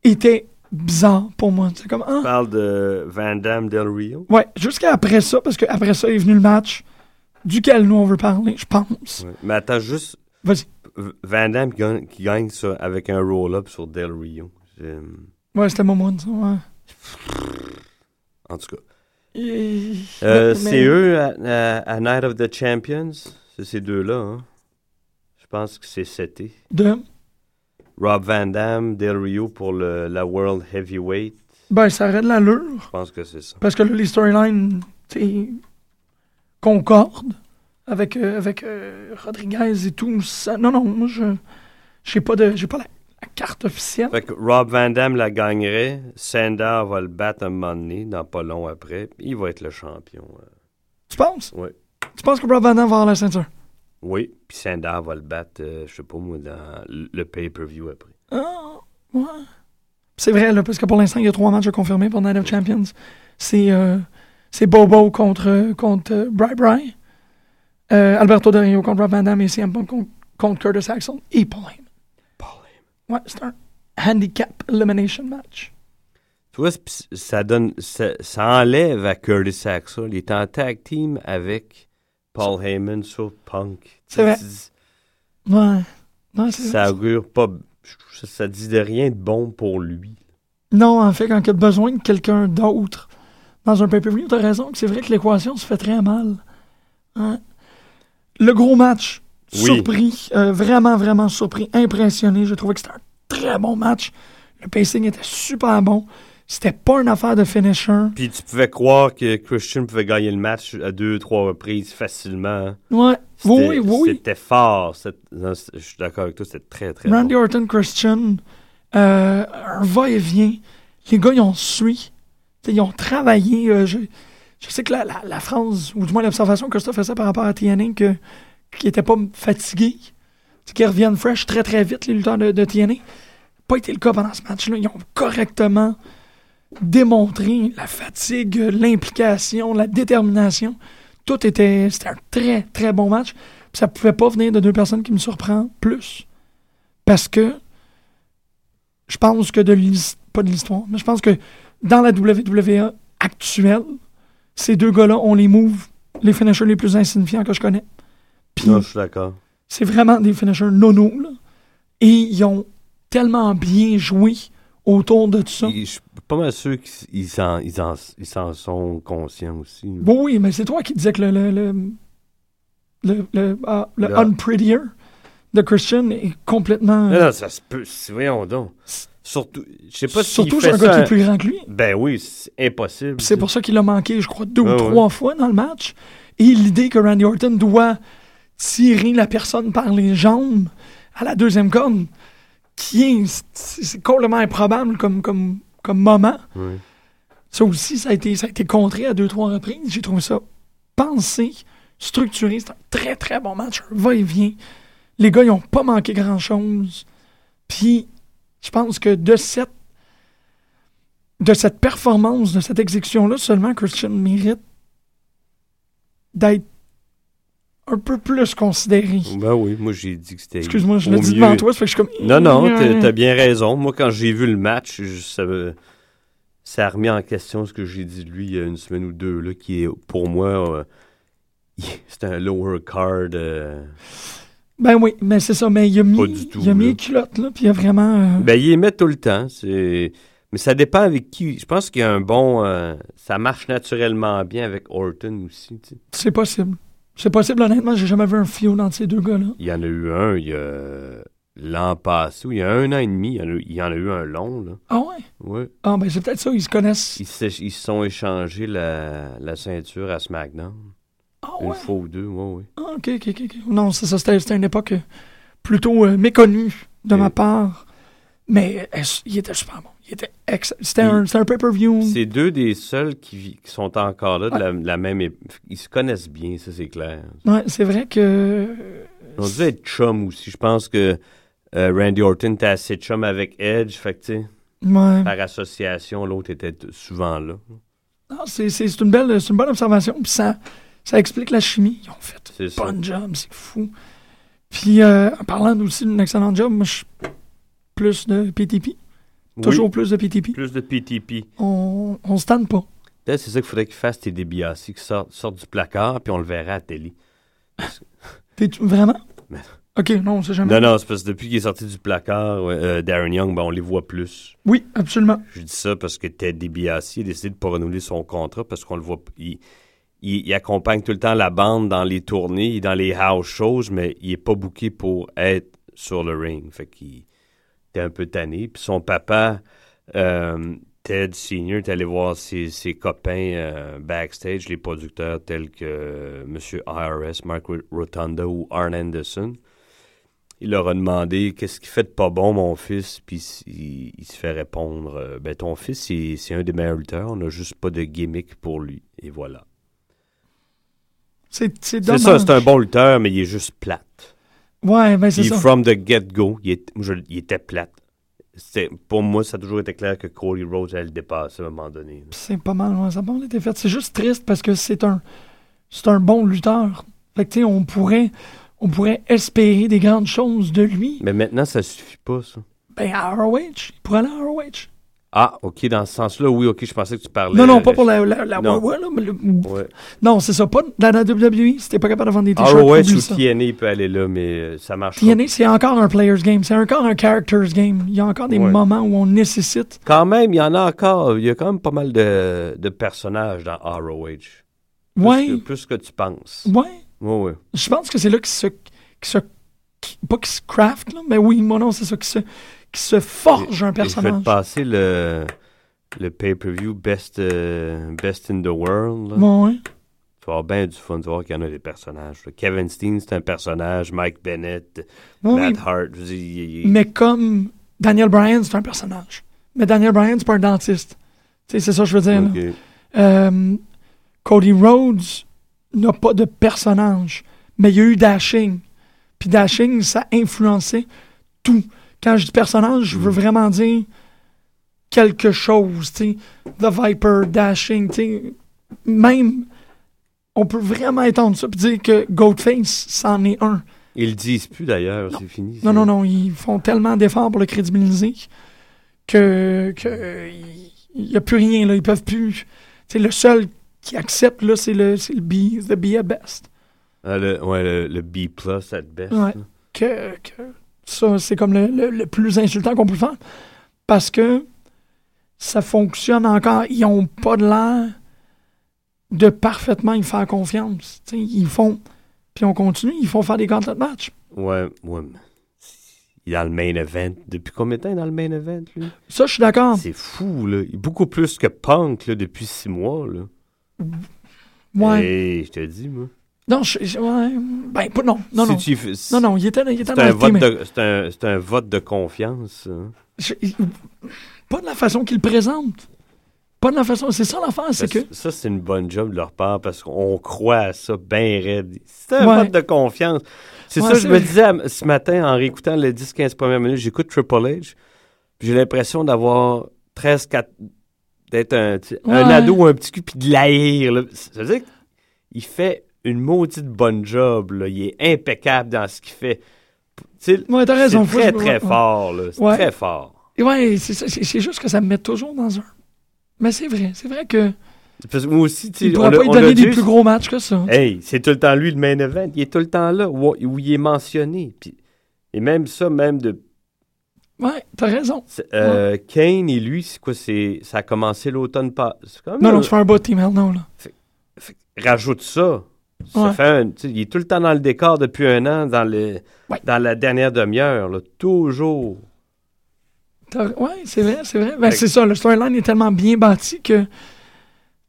était bizarre pour moi. C'est comme. Tu ah. parles de Van Damme Del Rio? Ouais, jusqu'à après ça, parce qu'après ça est venu le match duquel nous on veut parler, je pense. Ouais. Mais attends, juste Vas-y. Van Damme qui gagne, qui gagne ça avec un roll-up sur Del Rio. Ouais, c'était mon moment, ça. Ouais. En tout cas. Euh, mais- C'est eux à, à- à Night of the Champions? C'est ces deux-là. Hein? Je pense que c'est cet été. De? Rob Van Damme, Del Rio pour le, la World Heavyweight. Ben, ça aurait de l'allure. Je pense que c'est ça. Parce que là, les storylines, concordent avec, euh, avec euh, Rodriguez et tout. Ça- non, non, moi, je j'ai pas, de, j'ai pas la, la carte officielle. Fait que Rob Van Damme la gagnerait. Sandar va le battre un moment donné, dans pas long après. Il va être le champion. euh. Tu penses? Oui. Tu penses que Rob Van Damme va avoir la ceinture? Oui, puis Sandar va le battre, euh, je sais pas moi, dans le pay-per-view après. Ah, ouais. C'est vrai, là, parce que pour l'instant, il y a trois matchs à confirmer pour Night of Champions. C'est euh, Bobo contre, contre euh, Bri. Euh, Alberto Del Rio contre Rob Van Damme et CM Punk contre, contre Curtis Axel et Paul Heyman. Ouais, c'est un handicap elimination match. Tu vois, ça donne, ça, ça enlève à Curtis Axel. Il est en tag team avec Paul Heyman sur Punk. C'est vrai. Ouais. Ça augure pas, ça, ça dit de rien de bon pour lui. Non, en fait, quand il a besoin de quelqu'un d'autre dans un pay-per-view, t'as raison que c'est vrai que l'équation se fait très mal. Hein? Le gros match, Oui. surpris, euh, vraiment, vraiment surpris, impressionné. J'ai trouvé que c'était un très bon match. Le pacing était super bon. C'était pas une affaire de finisher. Puis tu pouvais croire que Christian pouvait gagner le match à deux, trois reprises facilement. Ouais, oui, C'était- oui. C'était fort. Non, Je suis d'accord avec toi, c'était très, très Randy bon. Orton, Christian, euh, un va-et-vient. Les gars, ils ont suivi. T'sais, Ils ont travaillé. euh, je, je sais que la, la, la phrase, ou du moins l'observation que Christophe faisait par rapport à TNA, que, qu'ils n'étaient pas fatigués, qu'ils reviennent fresh très très vite, les lutteurs de, de TNA. pas été le cas pendant ce match-là. Ils ont correctement démontré la fatigue, l'implication, la détermination. Tout était. C'était un très, très bon match. Puis ça pouvait pas venir de deux personnes qui me surprend plus. Parce que je pense que de l'histoire. Pas de l'histoire, mais je pense que dans la WWE actuelle, ces deux gars-là ont les moves, les finishers les plus insignifiants que je connais. Puis Non, je suis d'accord. c'est vraiment des finishers nono, là. Et ils ont tellement bien joué autour de tout ça. Et Je suis pas mal sûr qu'ils s'en ils en, ils s'en sont conscients aussi. Bon, oui, mais c'est toi qui disais que le, le, le, le, le- ah, le unprettier de Christian est complètement. Non, non, ça se peut. c'est- Voyons donc. Surtout, je sais pas si. Surtout, j'ai un gars qui est plus grand que lui. Ben oui, c'est impossible. C'est pour ça qu'il a manqué, je crois, deux Ouais, ou ouais. trois fois dans le match. Et l'idée que Randy Orton doit tirer la personne par les jambes à la deuxième corde, qui est, c'est complètement improbable comme, comme, comme moment. Oui. Ça aussi, ça a été, ça a été contré à deux, trois reprises. J'ai trouvé ça pensé, structuré. C'est un très, très bon match. Va-et-vient. Les gars, ils n'ont pas manqué grand-chose. Puis, je pense que de cette, de cette performance, de cette exécution-là, seulement Christian mérite d'être un peu plus considéré. Ben oui, moi j'ai dit que c'était. Excuse-moi, je l'ai dit devant toi, ça fait que je suis comme... Non, non, t'as bien raison. Moi, quand j'ai vu le match, je- ça, a remis en question ce que j'ai dit de lui il y a une semaine ou deux, là, qui est, pour moi, euh, c'est un lower card. euh, Ben oui, mais c'est ça. Mais il a mis, Pas du tout, il a mis là. les culottes, là, puis il a vraiment... euh, Ben, il les met tout le temps. C'est... Mais ça dépend avec qui. Je pense qu'il y a un bon. euh, ça marche naturellement bien avec Orton aussi. tu sais. C'est possible. C'est possible, honnêtement, j'ai jamais vu un feud entre ces deux gars-là. Il y en a eu un il y a l'an passé, ou il y a un an et demi, il y en a, eu un long. Là. Ah ouais? Ouais. Ah ben c'est peut-être ça, ils se connaissent. Ils se ils sont échangés la, la ceinture à SmackDown. Ah Une ouais? fois ou deux, ouais, ouais. Ah, ok, ok, ok. Non, c'est ça, c'était une époque plutôt euh, méconnue de Et- ma part. Mais il était super bon. Il était ex- C'était un, un pay-per-view. C'est deux des seuls qui, sont encore là de la, la même Ils se connaissent bien, ça c'est clair. Ouais, c'est vrai que... Ils ont dû être chum aussi. Je pense que euh, Randy Orton était assez chum avec Edge. Fait que, Ouais. par association, l'autre était souvent là. Non, c'est une, belle, c'est une bonne observation. Puis ça, ça explique la chimie. Ils ont fait un bon job, c'est fou. Puis euh, en parlant aussi d'un excellent job, moi je plus de PTP. Toujours Oui, plus de PTP. plus de PTP. On, on se tente pas. Peut-être c'est ça qu'il faudrait qu'il fasse tes DiBiase, qui sortent, sortent du placard, puis on le verra à la télé. T'es vraiment? Mais- Ok, non, on sait jamais. Non, non, c'est parce que depuis qu'il est sorti du placard, ouais, euh, Darren Young, ben, on les voit plus. Oui, absolument. Je dis ça parce que Ted DiBiase a décidé de ne pas renouveler son contrat parce qu'on le voit. Il, il- il accompagne tout le temps la bande dans les tournées, dans les house shows, mais il est pas booké pour être sur le ring. Fait qu'il était un peu tanné. Puis son papa, euh, Ted Senior, est allé voir ses, ses copains euh, backstage, les producteurs tels que euh, M. IRS, Mark Ro- Rotunda ou Arn Anderson. Il leur a demandé qu'est-ce qui fait de pas bon, mon fils, puis il, il se fait répondre ben ton fils c'est, un des meilleurs lutteurs, on n'a juste pas de gimmick pour lui. Et voilà. C'est ça, c'est un bon lutteur, mais il est juste plate. Ouais, ben c'est ça. from the get-go, il, était plate. Pour moi, ça a toujours été clair que Cody Rhodes allait le dépasser à un moment donné. C'est pas mal, ouais, ça a pas mal été fait. C'est juste triste parce que c'est un, c'est un bon lutteur. Fait que, tu sais, on pourrait, on pourrait espérer des grandes choses de lui. Mais maintenant, ça suffit pas, ça. Ben, à ROH. Il pourrait aller à ROH. Ah, ok, dans ce sens-là, oui, ok, je pensais que tu parlais. Non, non, pas pour la, la, la Non. ouais, ouais, là, mais le- Ouais. Non, c'est ça. Pas dans la WWE. Si t'es pas capable de vendre des t-shirts, ROH oublie ou ça. TNA, il peut aller là, mais euh, ça marche pas. TNA, c'est encore un player's game. C'est encore un character's game. Il y a encore des Ouais. moments où on nécessite. Quand même, il y en a encore. Il y a quand même pas mal de, de personnages dans ROH. Plus, Ouais. que, plus que tu penses. Ouais. Ouais, ouais. Je pense que c'est là qu'ils se, qu'ils se. qui- Pas qu'ils se craft, là, mais oui, moi non, c'est ça, qui se, qui se forge un Et personnage. passer le, le pay-per-view Best, euh, Best in the World. là. Bon, ouais. Tu vas avoir bien du fun de voir qu'il y en a des personnages. Kevin Steen, c'est un personnage. Mike Bennett, Matt oui. Hart. je veux dire, il- il- Mais comme Daniel Bryan, c'est un personnage. Mais Daniel Bryan, c'est pas un dentiste. C'est ça que je veux dire. Euh, Cody Rhodes n'a pas de personnage, mais il y a eu Dashing. Puis Dashing, ça influençait tout. Quand je dis personnage, je veux vraiment dire quelque chose, tu. The Viper, Dashing, tu. Même, on peut vraiment étendre ça et dire que Goatface, c'en est un. Ils le disent plus d'ailleurs, c'est fini. Non, non, non, ils font tellement d'efforts pour le crédibiliser que que il n'y a plus rien, là. Ils peuvent plus. Sais, le seul qui accepte, là, c'est le, c'est le B, the B at best. Ah, le, ouais, le, le B plus at best. Ouais. que, que ça, c'est comme le, le- le plus insultant qu'on peut faire. Parce que ça fonctionne encore. Ils ont pas de l'air de parfaitement y faire confiance. Ils font. Puis on continue, ils font faire des gauntlet match. Ouais, ouais. Il est dans le main event. Depuis combien de temps il est dans le main event, lui? Ça, je suis d'accord. C'est fou, là. Il est beaucoup plus que Punk, là, depuis six mois, là. Ouais. Hey, je te dis, moi. Non, je, je- ouais. Ben, pas- non, non, Si non. tu Non, non, il était, il était C'est dans un, mais un, un vote de confiance. hein. je- pas de la façon qu'il présente. Pas de la façon. C'est ça l'affaire, c'est que. Ça, c'est une bonne job de leur part parce qu'on croit à ça bien raide. C'est un Ouais. vote de confiance. C'est Ouais, ça, je me disais ce matin en réécoutant les 10-15 premières minutes, j'écoute Triple H, j'ai l'impression d'avoir 13 4 d'être un, un ado ou un petit cul puis de l'haïr. là. Ça veut dire qu'il fait une maudite bonne job. Là. Il est impeccable dans ce qu'il fait. Ouais, t'as raison. C'est très, très fort. là. C'est Ouais. très fort. Ouais, c'est c'est c'est juste que ça me met toujours dans un. Mais c'est vrai, c'est vrai que. Parce que moi aussi, tu sais, Il pourrait pas lui donner des plus gros matchs que ça. Hey, c'est tout le temps lui le main event. Il est tout le temps là, où, où il est mentionné. Puis, et même ça, même de. Ouais, t'as raison. c'est, euh, Kane et lui, c'est quoi c'est, Ça a commencé l'automne pas. C'est. Non, non, tu fais un de team non, là. Rajoute ça. Ça Ouais. fait un- tu sais, il est tout le temps dans le décor depuis un an, dans, Ouais. dans la dernière demi-heure. toujours. Ouais, c'est vrai, c'est vrai. Ben, c'est ça, le storyline est tellement bien bâti que.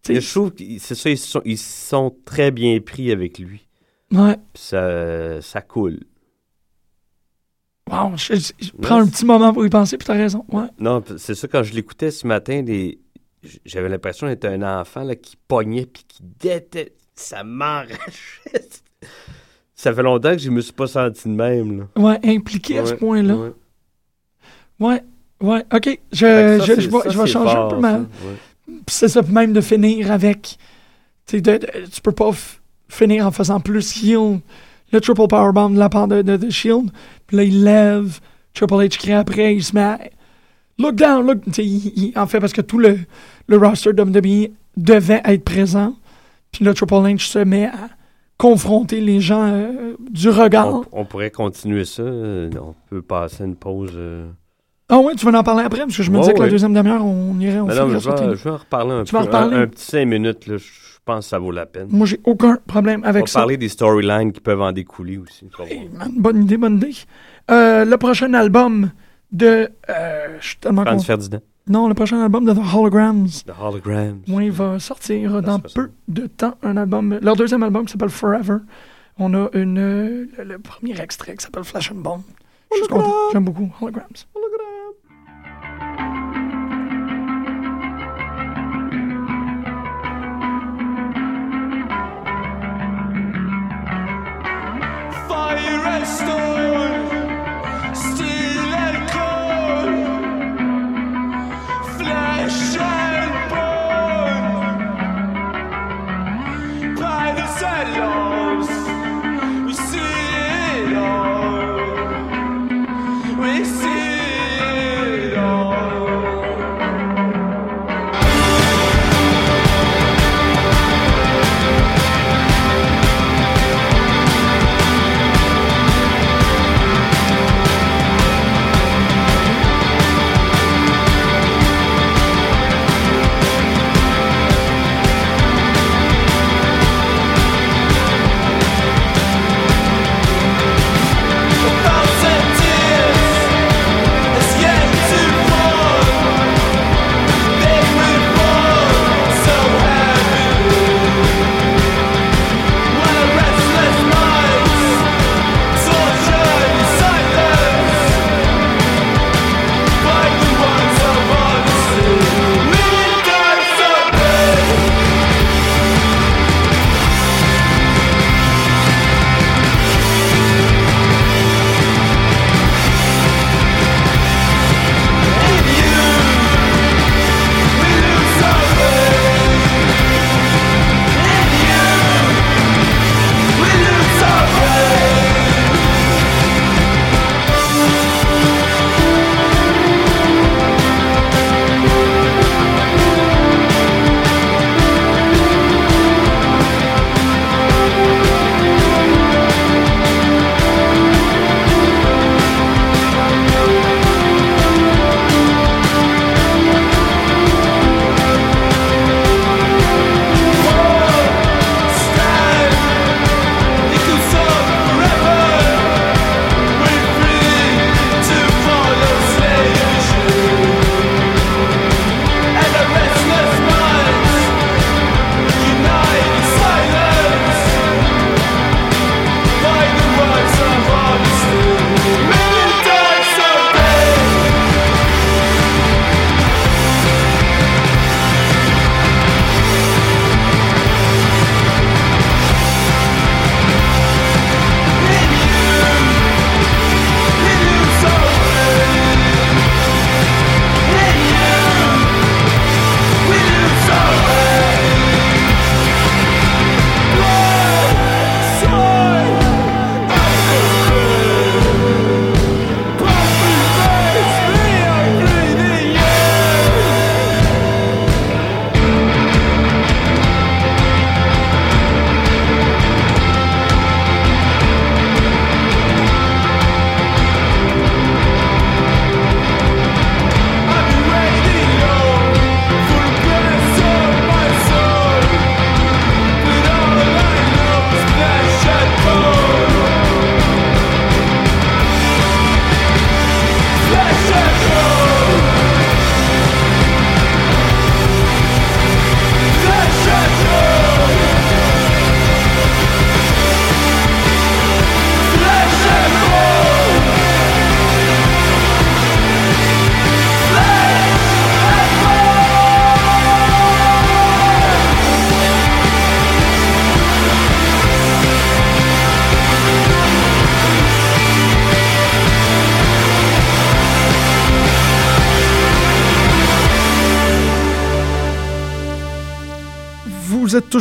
je trouve que c'est ça, ils sont, ils sont très bien pris avec lui. Ouais. Ça, ça coule. Wow, je, je- je prends un petit moment pour y penser, puis t'as raison. Ouais. Non, c'est ça, quand je l'écoutais ce matin, les... j'avais l'impression d'être un enfant là, qui pognait puis qui détestait. Ça m'enrachait. ça fait longtemps que je me suis pas senti de même. Là. Ouais, impliqué à ce point-là. ouais. Ouais. Ouais, ok. Je, ça, je, vais, ça, je vais c'est changer un peu ma. ouais. Puis c'est ça, même de finir avec. De- de- tu peux pas finir en faisant plus heal le triple powerbomb de la part de, de, de Shield. Puis là, il lève. Triple H crie après, il se met à- Look down, look. Il- il- en fait, parce que tout le, le roster de WWE devait être présent. Puis là, Triple H se met à confronter les gens euh, du regard. On, on pourrait continuer ça. euh, On peut passer une pause. euh. Ah ouais, tu vas en parler après, parce que je me disais que la deuxième demi-heure, on irait, on Mais non, je, vais, tes- je vais en reparler un Tu peu. vas reparler? Un, un petit cinq minutes, là, je pense que ça vaut la peine. Moi, j'ai aucun problème On avec va ça. parler des storylines qui peuvent en découler aussi. Hey, man, bonne idée, bonne idée. Euh, le prochain album de. je suis tellement Franz. Ferdinand, Non, le prochain album de The Holograms. The Holograms. Oui, il va sortir dans peu de temps un album. Leur deuxième album qui s'appelle Forever. On a une, euh, le, le premier extrait qui s'appelle Flash and Bone. Je suis content. J'aime beaucoup Holograms. Fire and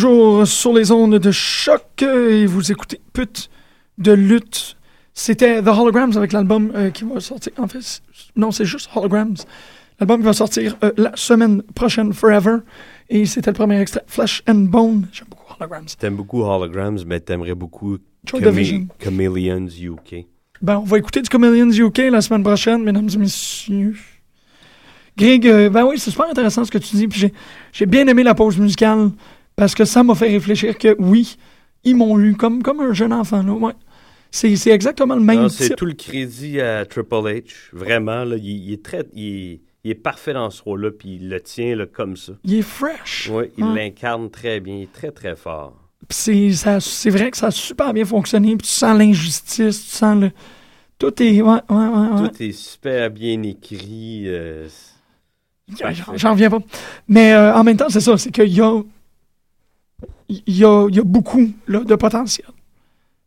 toujours sur les ondes de choc et vous écoutez Pute de lutte. C'était The Holograms avec l'album euh, qui va sortir. En fait, non, c'est juste Holograms. L'album qui va sortir euh, la semaine prochaine, Forever. Et c'était le premier extrait, Flesh and Bone. J'aime beaucoup Holograms. T'aimes beaucoup Holograms, mais t'aimerais beaucoup Chame-. Chameleons UK. Ben, on va écouter du Chameleons UK la semaine prochaine, mesdames et messieurs. Greg, euh, ben oui, c'est super intéressant ce que tu dis. J'ai bien aimé la pause musicale parce que ça m'a fait réfléchir que oui, ils m'ont eu comme, comme un jeune enfant. Là, ouais. c'est, c'est exactement le même c'est tout le crédit à Triple H. Vraiment, là, il, il est très, il, est- il est parfait dans ce rôle-là, puis il le tient là, comme ça. Il est fresh. Oui, il l'incarne très bien. Il est très, très fort. C'est, ça- c'est vrai que ça a super bien fonctionné. Puis tu sens l'injustice, tu sens le. Tout est. Ouais, ouais, ouais. ouais. Tout est super bien écrit. euh, j'en reviens pas. Mais euh, en même temps, c'est ça, c'est qu'il y a, il y a, y a beaucoup là, de potentiel.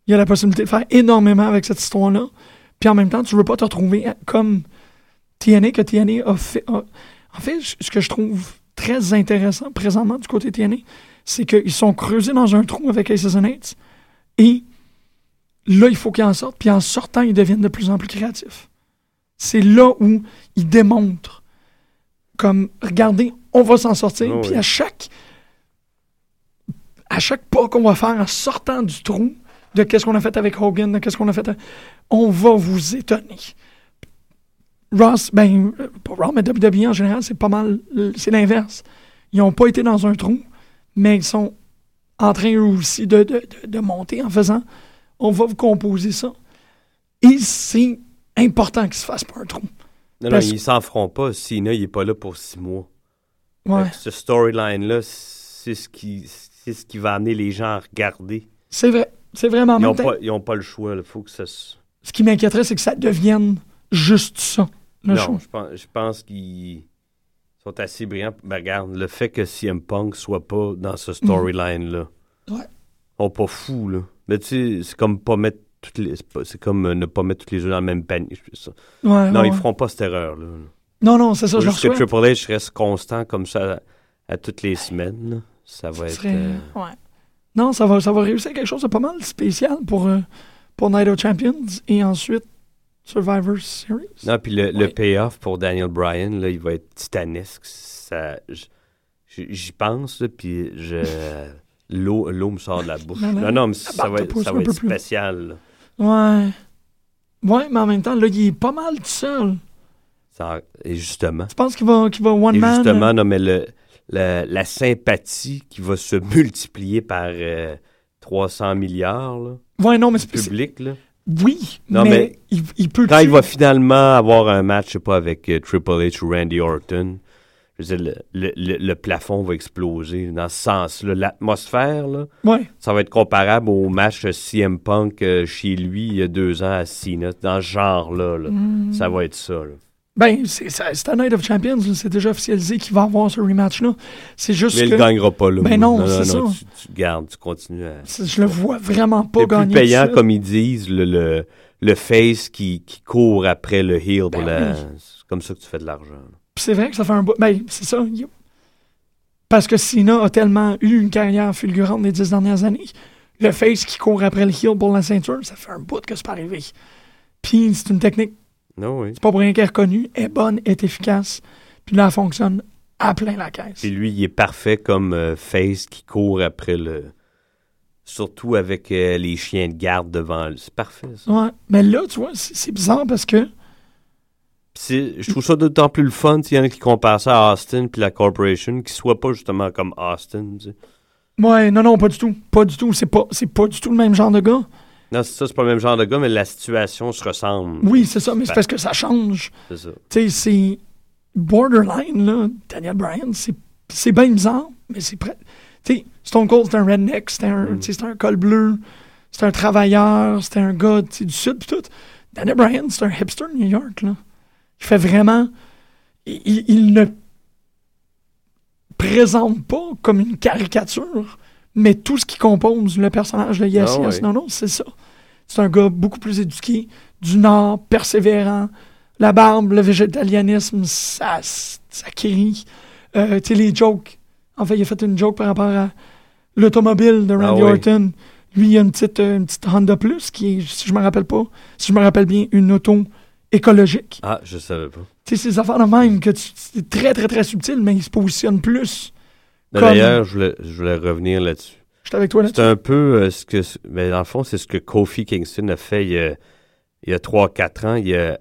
Il y a la possibilité de faire énormément avec cette histoire-là. Puis en même temps, tu veux pas te retrouver comme TNA, que TNA a fait. a- en fait, ce que je trouve très intéressant présentement du côté TNA, c'est qu'ils sont creusés dans un trou avec Aces and Eights. Et là, il faut qu'ils en sortent. Puis en sortant, ils deviennent de plus en plus créatifs. C'est là où ils démontrent comme regardez, on va s'en sortir. Oh puis oui. à chaque à chaque pas qu'on va faire en sortant du trou de qu'est-ce qu'on a fait avec Hogan, de qu'est-ce qu'on a fait, à- on va vous étonner. Ross, ben, pas Raw, mais WWE en général, c'est pas mal, c'est l'inverse. Ils n'ont pas été dans un trou, mais ils sont en train eux aussi de, de, de- de monter en faisant, on va vous composer ça. Et c'est important qu'il se fasse pas un trou. Non, non, ils s'en feront pas. Cena, il est pas là pour six mois. Ouais. Ce storyline-là, c'est ce qui, c'est ce qui va amener les gens à regarder. C'est vrai. C'est vraiment en Ils n'ont pas, pas le choix. Il faut que ça se... Ce qui m'inquiéterait, c'est que ça devienne juste ça, le non, show. je pense, je pense qu'ils sont assez brillants. Ben, regarde, le fait que CM Punk soit pas dans ce storyline-là, Ouais. on pas fou, là. Mais tu sais, c'est comme pas mettre toutes les... C'est, comme euh, ne pas mettre tous les œufs dans le même panier. ça. Ouais, non, ouais, ils feront pas cette erreur-là. là. Non, non, c'est ça, Faut je juste que souhaite. Triple H reste constant comme ça à, à toutes les semaines. là. Ça va être... serait- euh, ouais. Non, ça va, ça va réussir quelque chose de pas mal spécial pour, euh, pour Night of Champions et ensuite Survivor Series. Non, puis le, le payoff pour Daniel Bryan, là, il va être titanesque. Ça, j'y pense, puis je, l'eau, l'eau me sort de la bouche. Non, non, mais ça va être, ça va être plus. spécial. Ouais. Ouais, mais en même temps, là, il est pas mal tout seul. Ça- et justement. Tu penses qu'il va, qu'il va one Et man? justement, euh, non, mais le, la, la sympathie qui va se multiplier par euh, 300 milliards là, Ouais, non, mais du public. Là. Oui, Non, mais, mais il, il peut Quand il va finalement avoir un match, je sais pas, avec euh, Triple H ou Randy Orton, je veux dire, le, le- le- le plafond va exploser dans ce sens-là. L'atmosphère, là, Ouais. ça va être comparable au match CM Punk euh, chez lui il y a deux ans à Cena, dans ce genre-là. là. Mm. Ça va être ça. là. Ben, c'est c'est un Night of Champions, c'est déjà officialisé qu'il va avoir ce rematch-là. C'est juste Mais il ne gagnera pas là. Ben non, c'est ça. Tu, tu gardes, tu continues à. c'est- je le vois vraiment pas C'est plus gagner. payant, tout seul. comme ils disent, le, le, le face qui, qui court après le heel. pour Ben la- oui. C'est comme ça que tu fais de l'argent. c'est vrai que ça fait un bout. Ben, c'est ça. Parce que Cena a tellement eu une carrière fulgurante les dix dernières années. Le face qui court après le heel pour la ceinture, ça fait un bout que c'est pas arrivé. Puis c'est une technique, Oui. c'est pas pour rien qu'elle est reconnue, est bonne, est efficace. Puis là, elle fonctionne à plein la caisse. Puis lui, il est parfait comme euh, face qui court après le. Surtout avec euh, les chiens de garde devant lui. C'est parfait, ça. Ouais. Mais là, tu vois, c'est bizarre parce que. Je trouve ça d'autant plus le fun s'il y en a qui comparent ça à Austin puis la Corporation, qui soit pas justement comme Austin. tu sais. Ouais, non, non, pas du tout. Pas du tout. C'est pas, c'est pas du tout le même genre de gars. Non, c'est ça, c'est pas le même genre de gars, mais la situation se ressemble. Oui, c'est ça, mais c'est parce que ça change. C'est ça. Tu sais, c'est borderline, là. Daniel Bryan, c'est, bien bizarre, mais c'est prêt. Tu sais, Stone Cold, c'est un redneck, c'est un, Mm. un col bleu, c'est un travailleur, c'est un gars du sud, pis tout. Daniel Bryan, c'est un hipster de New York, là. Il fait vraiment. Il, il- il ne présente pas comme une caricature, mais tout ce qui compose le personnage de Yes Ah Yes. Non, non, c'est ça. C'est un gars beaucoup plus éduqué, du Nord, persévérant. La barbe, le végétalianisme, ça, ça crie. Euh, tu sais, les jokes. En fait, il a fait une joke par rapport à, l'automobile de Randy Ah oui. Orton. Lui, il a une petite, euh, une petite Honda Plus qui est, si je me rappelle pas, si je me rappelle bien, une auto écologique. Ah, je savais pas. Tu sais, ces affaires de même que c'est très, très, très subtil, mais il se positionne plus. D'ailleurs, je voulais, je voulais revenir là-dessus. J'étais avec toi là-dessus. C'est un peu euh, ce que. Mais dans le fond, c'est ce que Kofi Kingston a fait il y a, il y a 3-4 ans. Il a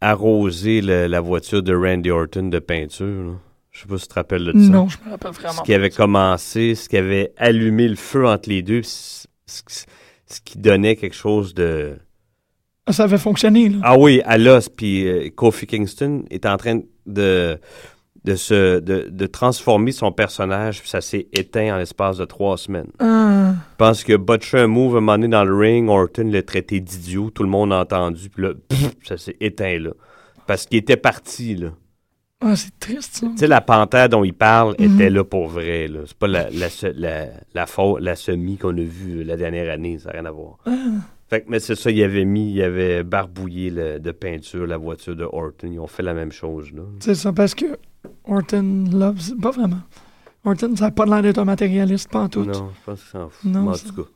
arrosé le- la voiture de Randy Orton de peinture. là. Je sais pas si tu te rappelles de ça. Non, je me rappelle Ce vraiment. qui avait commencé, ce qui avait allumé le feu entre les deux, ce, ce- ce qui donnait quelque chose de. Ah, Ça avait fonctionné, là. Ah oui, à l'os. Puis euh, Kofi Kingston est en train de, de, se, de, de transformer son personnage, puis ça s'est éteint en l'espace de trois semaines. Ah, Je pense que botché un move un moment donné dans le ring, Orton l'a traité d'idiot, tout le monde a entendu, puis là, pff, ça s'est éteint là. Parce qu'il était parti, là. ah, c'est triste, ça. Tu sais, la panthère dont il parle Mhm. était là pour vrai, là. C'est pas la, la, la, la, la semi qu'on a vue euh, la dernière année, ça n'a rien à voir. Ah. Fait que, mais c'est ça, il avait mis, il avait barbouillé le- de peinture la voiture de Orton. Ils ont fait la même chose, là. C'est ça, parce que Orton loves. Pas vraiment. Orton, ça n'a pas l'air d'être un matérialiste, pas en tout. Non, je pense que c'est en fou. Non, en tout cas.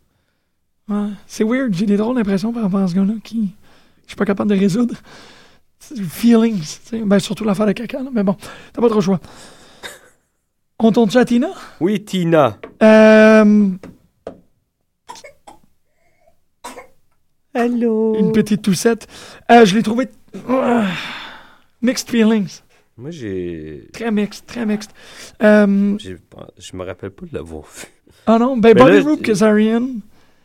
Ouais. C'est weird, j'ai des drôles d'impressions par rapport à ce gars-là qui. Je suis pas capable de résoudre. C'est Feelings. tu sais. Ben, surtout l'affaire de caca, là. Mais bon, t'as pas trop le choix. On tourne à Tina? Oui, Tina. Euh, Allô? une petite toussette. Euh, je l'ai trouvé. Ah, mixed feelings. Moi, j'ai. Très mixed, très mixed. Euh, Je me rappelle pas de l'avoir vu. ah non, ben Bollywood j'ai- Kazarian,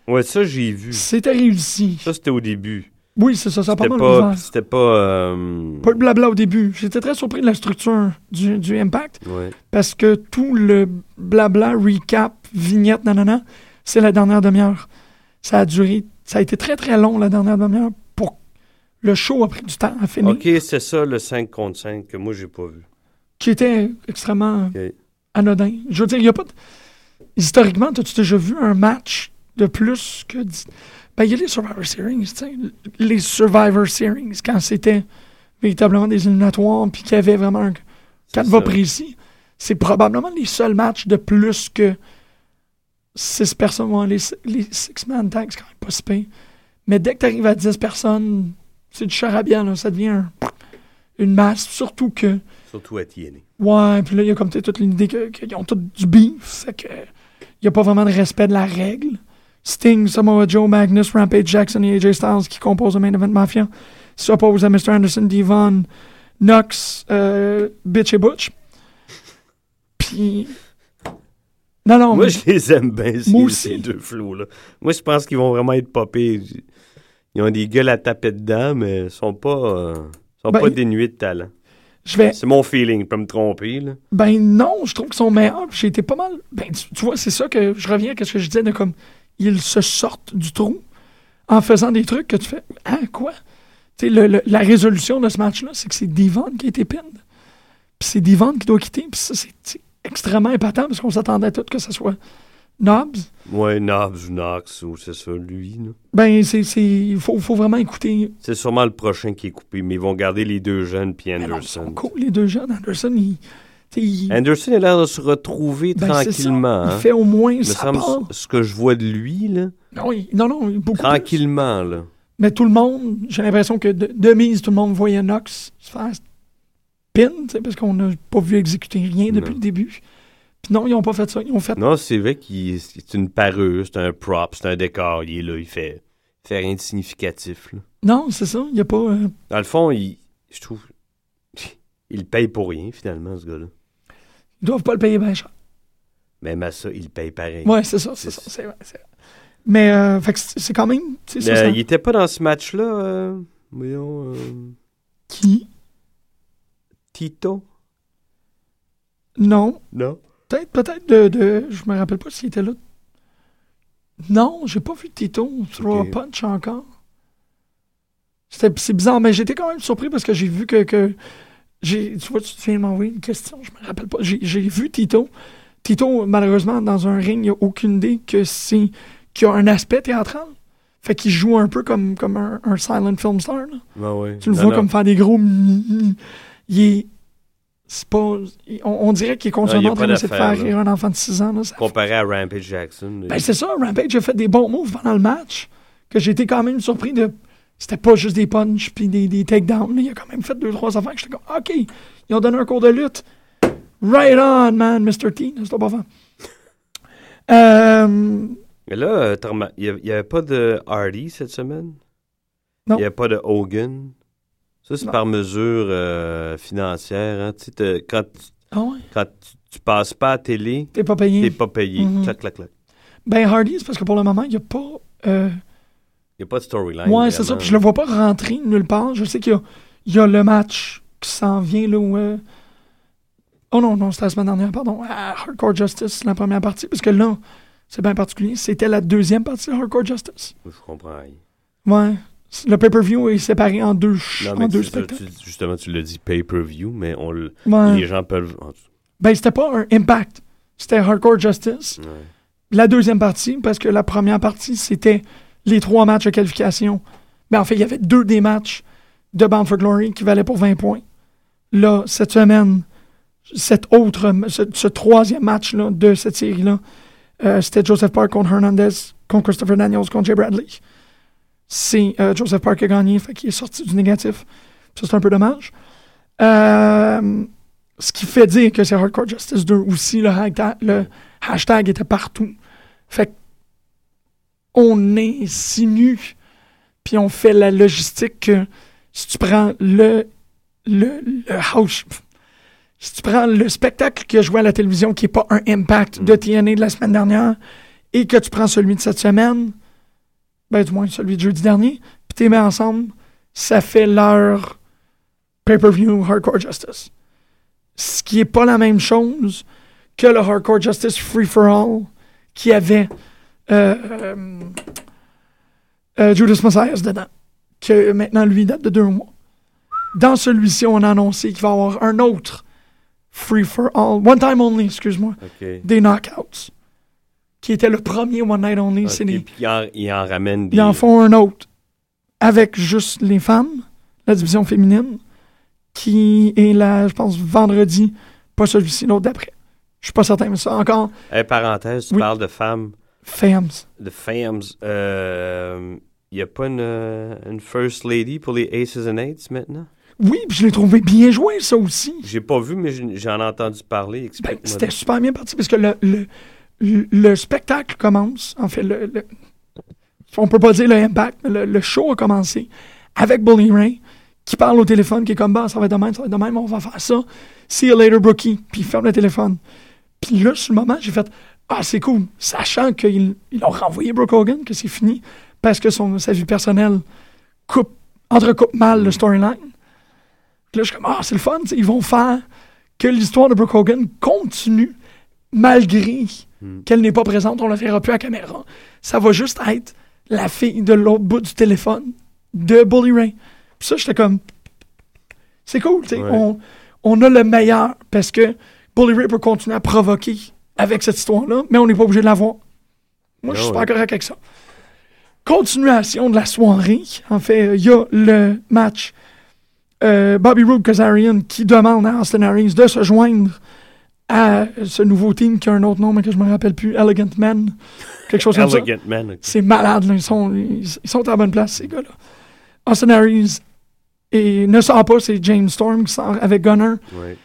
Ouais, ça, j'ai vu. c'était réussi. Ça, c'était au début. Oui, c'est ça, ça a pas mal pas. C'était pas. euh, Pas de blabla au début. J'étais très surpris de la structure du, du Impact Ouais. parce que tout le blabla, recap, vignette, nanana, c'est la dernière demi-heure. Ça a duré, ça a été très très long la dernière demi-heure le show a pris du temps à finir, Ok, c'est ça, le 5 contre 5 que moi, j'ai pas vu. qui était extrêmement anodin. Je veux dire, il y a pas de... Historiquement, as-tu déjà vu un match de plus que... Ben, il y a les Survivor Series, tu sais. Les Survivor Series, quand c'était véritablement des éliminatoires, puis qu'il y avait vraiment un canevas précis, c'est probablement les seuls matchs de plus que six personnes. Ouais, les, les six-man tags, c'est quand même pas si pire. Mais dès que tu arrives à 10 personnes, c'est du charabia, là. Ça devient un- une masse, surtout que... Surtout à TNA. Ouais, puis là, il y a comme toute l'idée que- qu'ils ont tous du beef, c'est que il n'y a pas vraiment de respect de la règle. Sting, Samoa Joe, Magnus, Rampage Jackson et AJ Styles qui composent le Main Event Mafia s'opposent à Mr. Anderson, Devon, Knox, euh, Bitch et Butch. Puis... Non, non, Moi, mais- je les aime bien, ces, ces deux flots-là. Moi, je pense qu'ils vont vraiment être popés. Ils ont des gueules à taper dedans, mais ils sont pas, euh, sont Ben, pas dénués de talent. je vais... C'est mon feeling, je peux me tromper. Là. Ben non, je trouve qu'ils sont meilleurs. J'ai été pas mal. Ben tu, tu vois, c'est ça que je reviens à ce que je disais de comme ils se sortent du trou en faisant des trucs que tu fais. Hein, quoi? Le- le- la résolution de ce match-là, c'est que c'est Devon qui a été pinned. Puis c'est Devon qui doit quitter. Puis ça, c'est extrêmement épatant parce qu'on s'attendait tous que ce soit Knobs. Ouais, Knobs ou Knox, ou c'est ça, lui. là. Ben, c'est. c'est- Il faut, faut vraiment écouter. C'est sûrement le prochain qui est coupé, mais ils vont garder les deux jeunes puis Ben non, ils Anderson. sont cool, les deux jeunes. Anderson, il. il- Anderson a l'air de se retrouver ben, ça. tranquillement. Il hein. fait au moins Me sa semble part. ce que je vois de lui, là, Non, il- non, non, beaucoup plus. tranquillement, là. Mais tout le monde, j'ai l'impression que de, de mise, tout le monde voyait Knox se faire pin, parce qu'on n'a pas vu exécuter rien depuis Non. le début. Puis non, ils n'ont pas fait ça. Ils ont fait. Non, c'est vrai qu'il c'est une parure, c'est un prop, c'est un décor. Il est là, il fait, il fait rien de significatif. là. Non, c'est ça. Il n'y a pas. euh, Dans le fond, il, je trouve, il paye pour rien, finalement, ce gars-là. ils doivent pas le payer bien cher. Même à ça, il paye pareil. Ouais, c'est ça, c'est ça. C'est vrai. Mais, euh, que c'est quand même. ça, ça- Il était pas dans ce match-là, euh, voyons, euh, Qui? Tito? Non. Non? Peut-être, peut-être de, de. Je me rappelle pas s'il était là. Non, j'ai pas vu Tito throw Ok. a punch encore. C'était- C'est bizarre, mais j'étais quand même surpris parce que j'ai vu que. que j'ai, tu vois, tu viens de m'envoyer une question, je me rappelle pas. J'ai, j'ai vu Tito. Tito, malheureusement, dans un ring, il n'y a aucune idée que c'est. qu'il y a un aspect théâtral. Fait qu'il joue un peu comme, comme un, un silent film star. là. Tu le Non, vois non. comme faire des gros. Il est c'est pas. On, on dirait qu'il est Non, il y a constamment en train de faire rire un enfant de 6 ans. Là, ça- Comparé à Rampage Jackson. Ben, c'est ça, Rampage a fait des bons moves pendant le match. Que j'ai été quand même surpris de. C'était pas juste des punches puis des, des takedowns. Il a quand même fait deux, trois affaires que j'étais comme, OK, ils ont donné un cours de lutte. Right on, man, Mr. T. C'était pas fan. Euh, Mais là, euh, il n'y avait pas de Hardy cette semaine? Non. Il n'y avait pas de Hogan? Ça, c'est par mesure euh, financière. Hein? Tu sais, quand tu, ah ouais, quand tu, tu passes pas à télé, t'es pas payé. t'es pas payé. Mhm. Clac, clac, clac. Ben, Hardy, c'est parce que pour le moment, il n'y a pas. euh, Il n'y a pas de storyline. ouais, c'est ça. Puis je le vois pas rentrer nulle part. Je sais qu'il y a, il y a le match qui s'en vient là où. euh, Oh non, non, c'était la semaine dernière, pardon. Hardcore Justice, la première partie. Parce que là, c'est bien particulier. C'était la deuxième partie de Hardcore Justice. Je comprends. Ouais. Le pay-per-view est séparé en deux, Non, en mais deux spectacles. tu- justement, tu l'as dit pay-per-view, mais on le- Ouais. les gens peuvent. Ben, c'était pas un impact. C'était Hardcore Justice. ouais. La deuxième partie, parce que la première partie, c'était les trois matchs de qualification. Ben, en fait, il y avait deux des matchs de Bound for Glory qui valaient pour 20 points. Là, cette semaine, cet autre, ce, ce troisième match-là de cette série-là, euh, c'était Joseph Park contre Hernandez, contre Christopher Daniels, contre Jay Bradley. C'est euh, Joseph Park qui a gagné, fait qu'il est sorti du négatif. Ça, c'est un peu dommage. Euh, ce qui fait dire que c'est Hardcore Justice 2 aussi, le, hashtag- le hashtag était partout. Fait que on insinue, puis on fait la logistique que si tu prends le, le, le house, si tu prends le spectacle que je vois à la télévision qui n'est pas un impact de TNA de la semaine dernière, et que tu prends celui de cette semaine, ben du moins celui de jeudi dernier, puis tu les mets ensemble, ça fait leur pay-per-view Hardcore Justice. Ce qui est pas la même chose que le Hardcore Justice Free for All qui avait euh, euh, euh, Judas Messiah dedans, que maintenant lui date de deux mois. Dans celui-ci, on a annoncé qu'il va y avoir un autre Free for All, One Time Only, excuse-moi, des Knockouts, qui était le premier One Night Only. Ok, C'est des- puis ils en, ils en ramènent des. ils en font un autre avec juste les femmes, la division féminine, qui est là, je pense, vendredi, pas celui-ci, l'autre d'après. Je suis pas certain, mais ça encore, Hey, parenthèse, tu Oui. parles de femmes, femmes. de femmes. Il n'y a pas une, euh, une First Lady pour les Aces and Eights maintenant? Oui, puis je l'ai trouvé bien joué, ça aussi. J'ai pas vu, mais j'en ai entendu parler. Ben, C'était super bien parti parce que le, le, le- le spectacle commence. En fait, le, le- on peut pas dire le impact, mais le, show a commencé avec Bully Ray qui parle au téléphone, qui est comme bah, ça va être ça va être de on va faire ça. See you later, Brookie. Puis il ferme le téléphone. Puis là, sur le moment, j'ai fait Ah, c'est cool, sachant qu'ils ils ont renvoyé Brooke Hogan, que c'est fini, parce que son, sa vie personnelle coupe, entrecoupe mal le storyline. Puis là, je suis comme, ah, c'est le fun, ils vont faire que l'histoire de Brooke Hogan continue malgré qu'elle n'est pas présente, on la verra plus à caméra. Ça va juste être la fille de l'autre bout du téléphone de Bully Ray. Puis ça, j'étais comme, c'est cool, tu Ouais. on, on a le meilleur parce que Bully Ray peut continuer à provoquer avec cette histoire-là, mais on n'est pas obligé de la voir. Moi, je suis Ah super ouais. correct avec ça. Continuation de la soirée. En fait, il y a le match euh, Bobby Roode Kazarian qui demande à Austin Harris de se joindre à ce nouveau team qui a un autre nom, mais que je me rappelle plus, Elegant Men. Quelque chose comme ça. Elegant Man. ok. C'est malade, là. Ils, sont, ils, ils sont à la bonne place, ces gars-là. Austin Harris et ne sort pas, c'est James Storm qui sort avec Gunner. Ouais.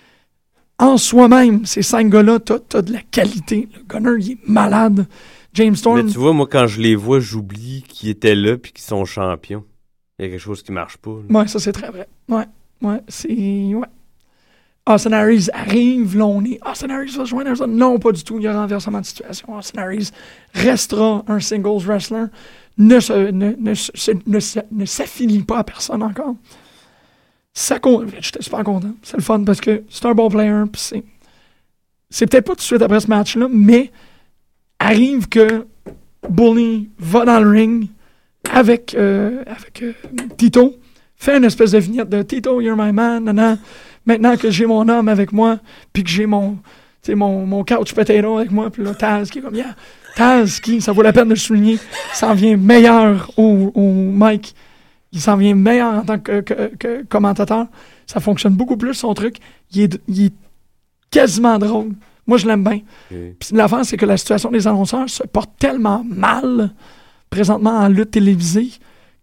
En soi-même, ces cinq gars-là, t'as, t'as de la qualité. Le Gunner, il est malade. James Storm, Mais tu vois, moi, quand je les vois, j'oublie qu'ils étaient là puis qu'ils sont champions. Il y a quelque chose qui marche pas. là. Ouais, ça c'est très vrai. Ouais, ouais, c'est. Ouais. Austin Harris arrive, là on est. Austin Harris va joindre ça. Non, pas du tout. Il y a renversement de situation. Austin Harris restera un singles wrestler. Ne, ne, ne, ne, s'affilie pas à personne encore. Ça compte. J'étais super content. C'est le fun parce que c'est un bon player. c'est. C'est peut-être pas tout de suite après ce match-là, mais arrive que Bully va dans le ring avec, euh, avec euh, Tito, fait une espèce de vignette de Tito, you're my man, nana. Maintenant que j'ai mon homme avec moi, puis que j'ai mon, mon, mon couch potato avec moi, puis là, Taz qui est comme, yeah, Taz qui, ça vaut la peine de le souligner, s'en vient meilleur au, au mic, il s'en vient meilleur en tant que, que- que commentateur. Ça fonctionne beaucoup plus, son truc. Il est, il est quasiment drôle. Moi, je l'aime bien. Ok. Puis l'affaire, c'est que la situation des annonceurs se porte tellement mal présentement en lutte télévisée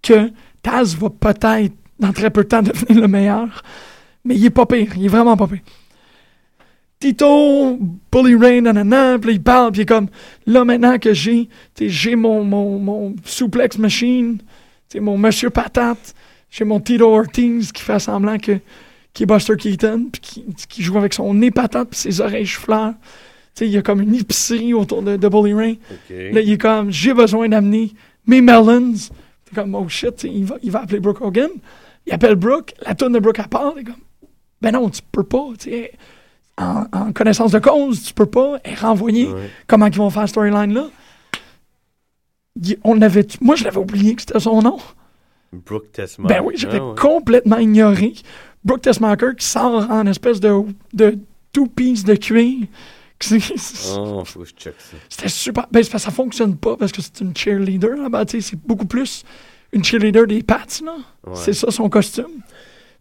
que Taz va peut-être, dans très peu de temps, devenir le meilleur. Mais il est pas pire. Il est vraiment pas pire. Tito, Bully Ray, nanana, puis il parle, puis il est comme, là, maintenant que j'ai, j'ai mon, mon, mon suplex machine, tu sais, mon Monsieur Patate, j'ai mon Tito Ortiz qui fait semblant que, qui est Buster Keaton, puis qui, qui joue avec son nez patate, puis ses oreilles fleurs. Il y a comme une épicerie autour de, de Bully. Ok. Là, il est comme, j'ai besoin d'amener mes melons. C'est comme, oh shit, il va, il va appeler Brooke Hogan. Il appelle Brooke, la tourne de Brooke à part. Il est comme, ben non, tu peux pas. En, en connaissance de cause, tu peux pas. Ouais. Comment ils vont faire cette storyline-là? On avait, moi, je l'avais oublié que c'était son nom. Brooke Tessmacher. Ben oui, j'avais Ah ouais. complètement ignoré. Brooke Tessmacher qui sort en espèce de, de two-piece de cuir. Oh, faut que je check ça. C'était super. Ben, ça fonctionne pas parce que c'est une cheerleader. Là, tu sais, c'est beaucoup plus une cheerleader des. Là. Ouais. C'est ça son costume.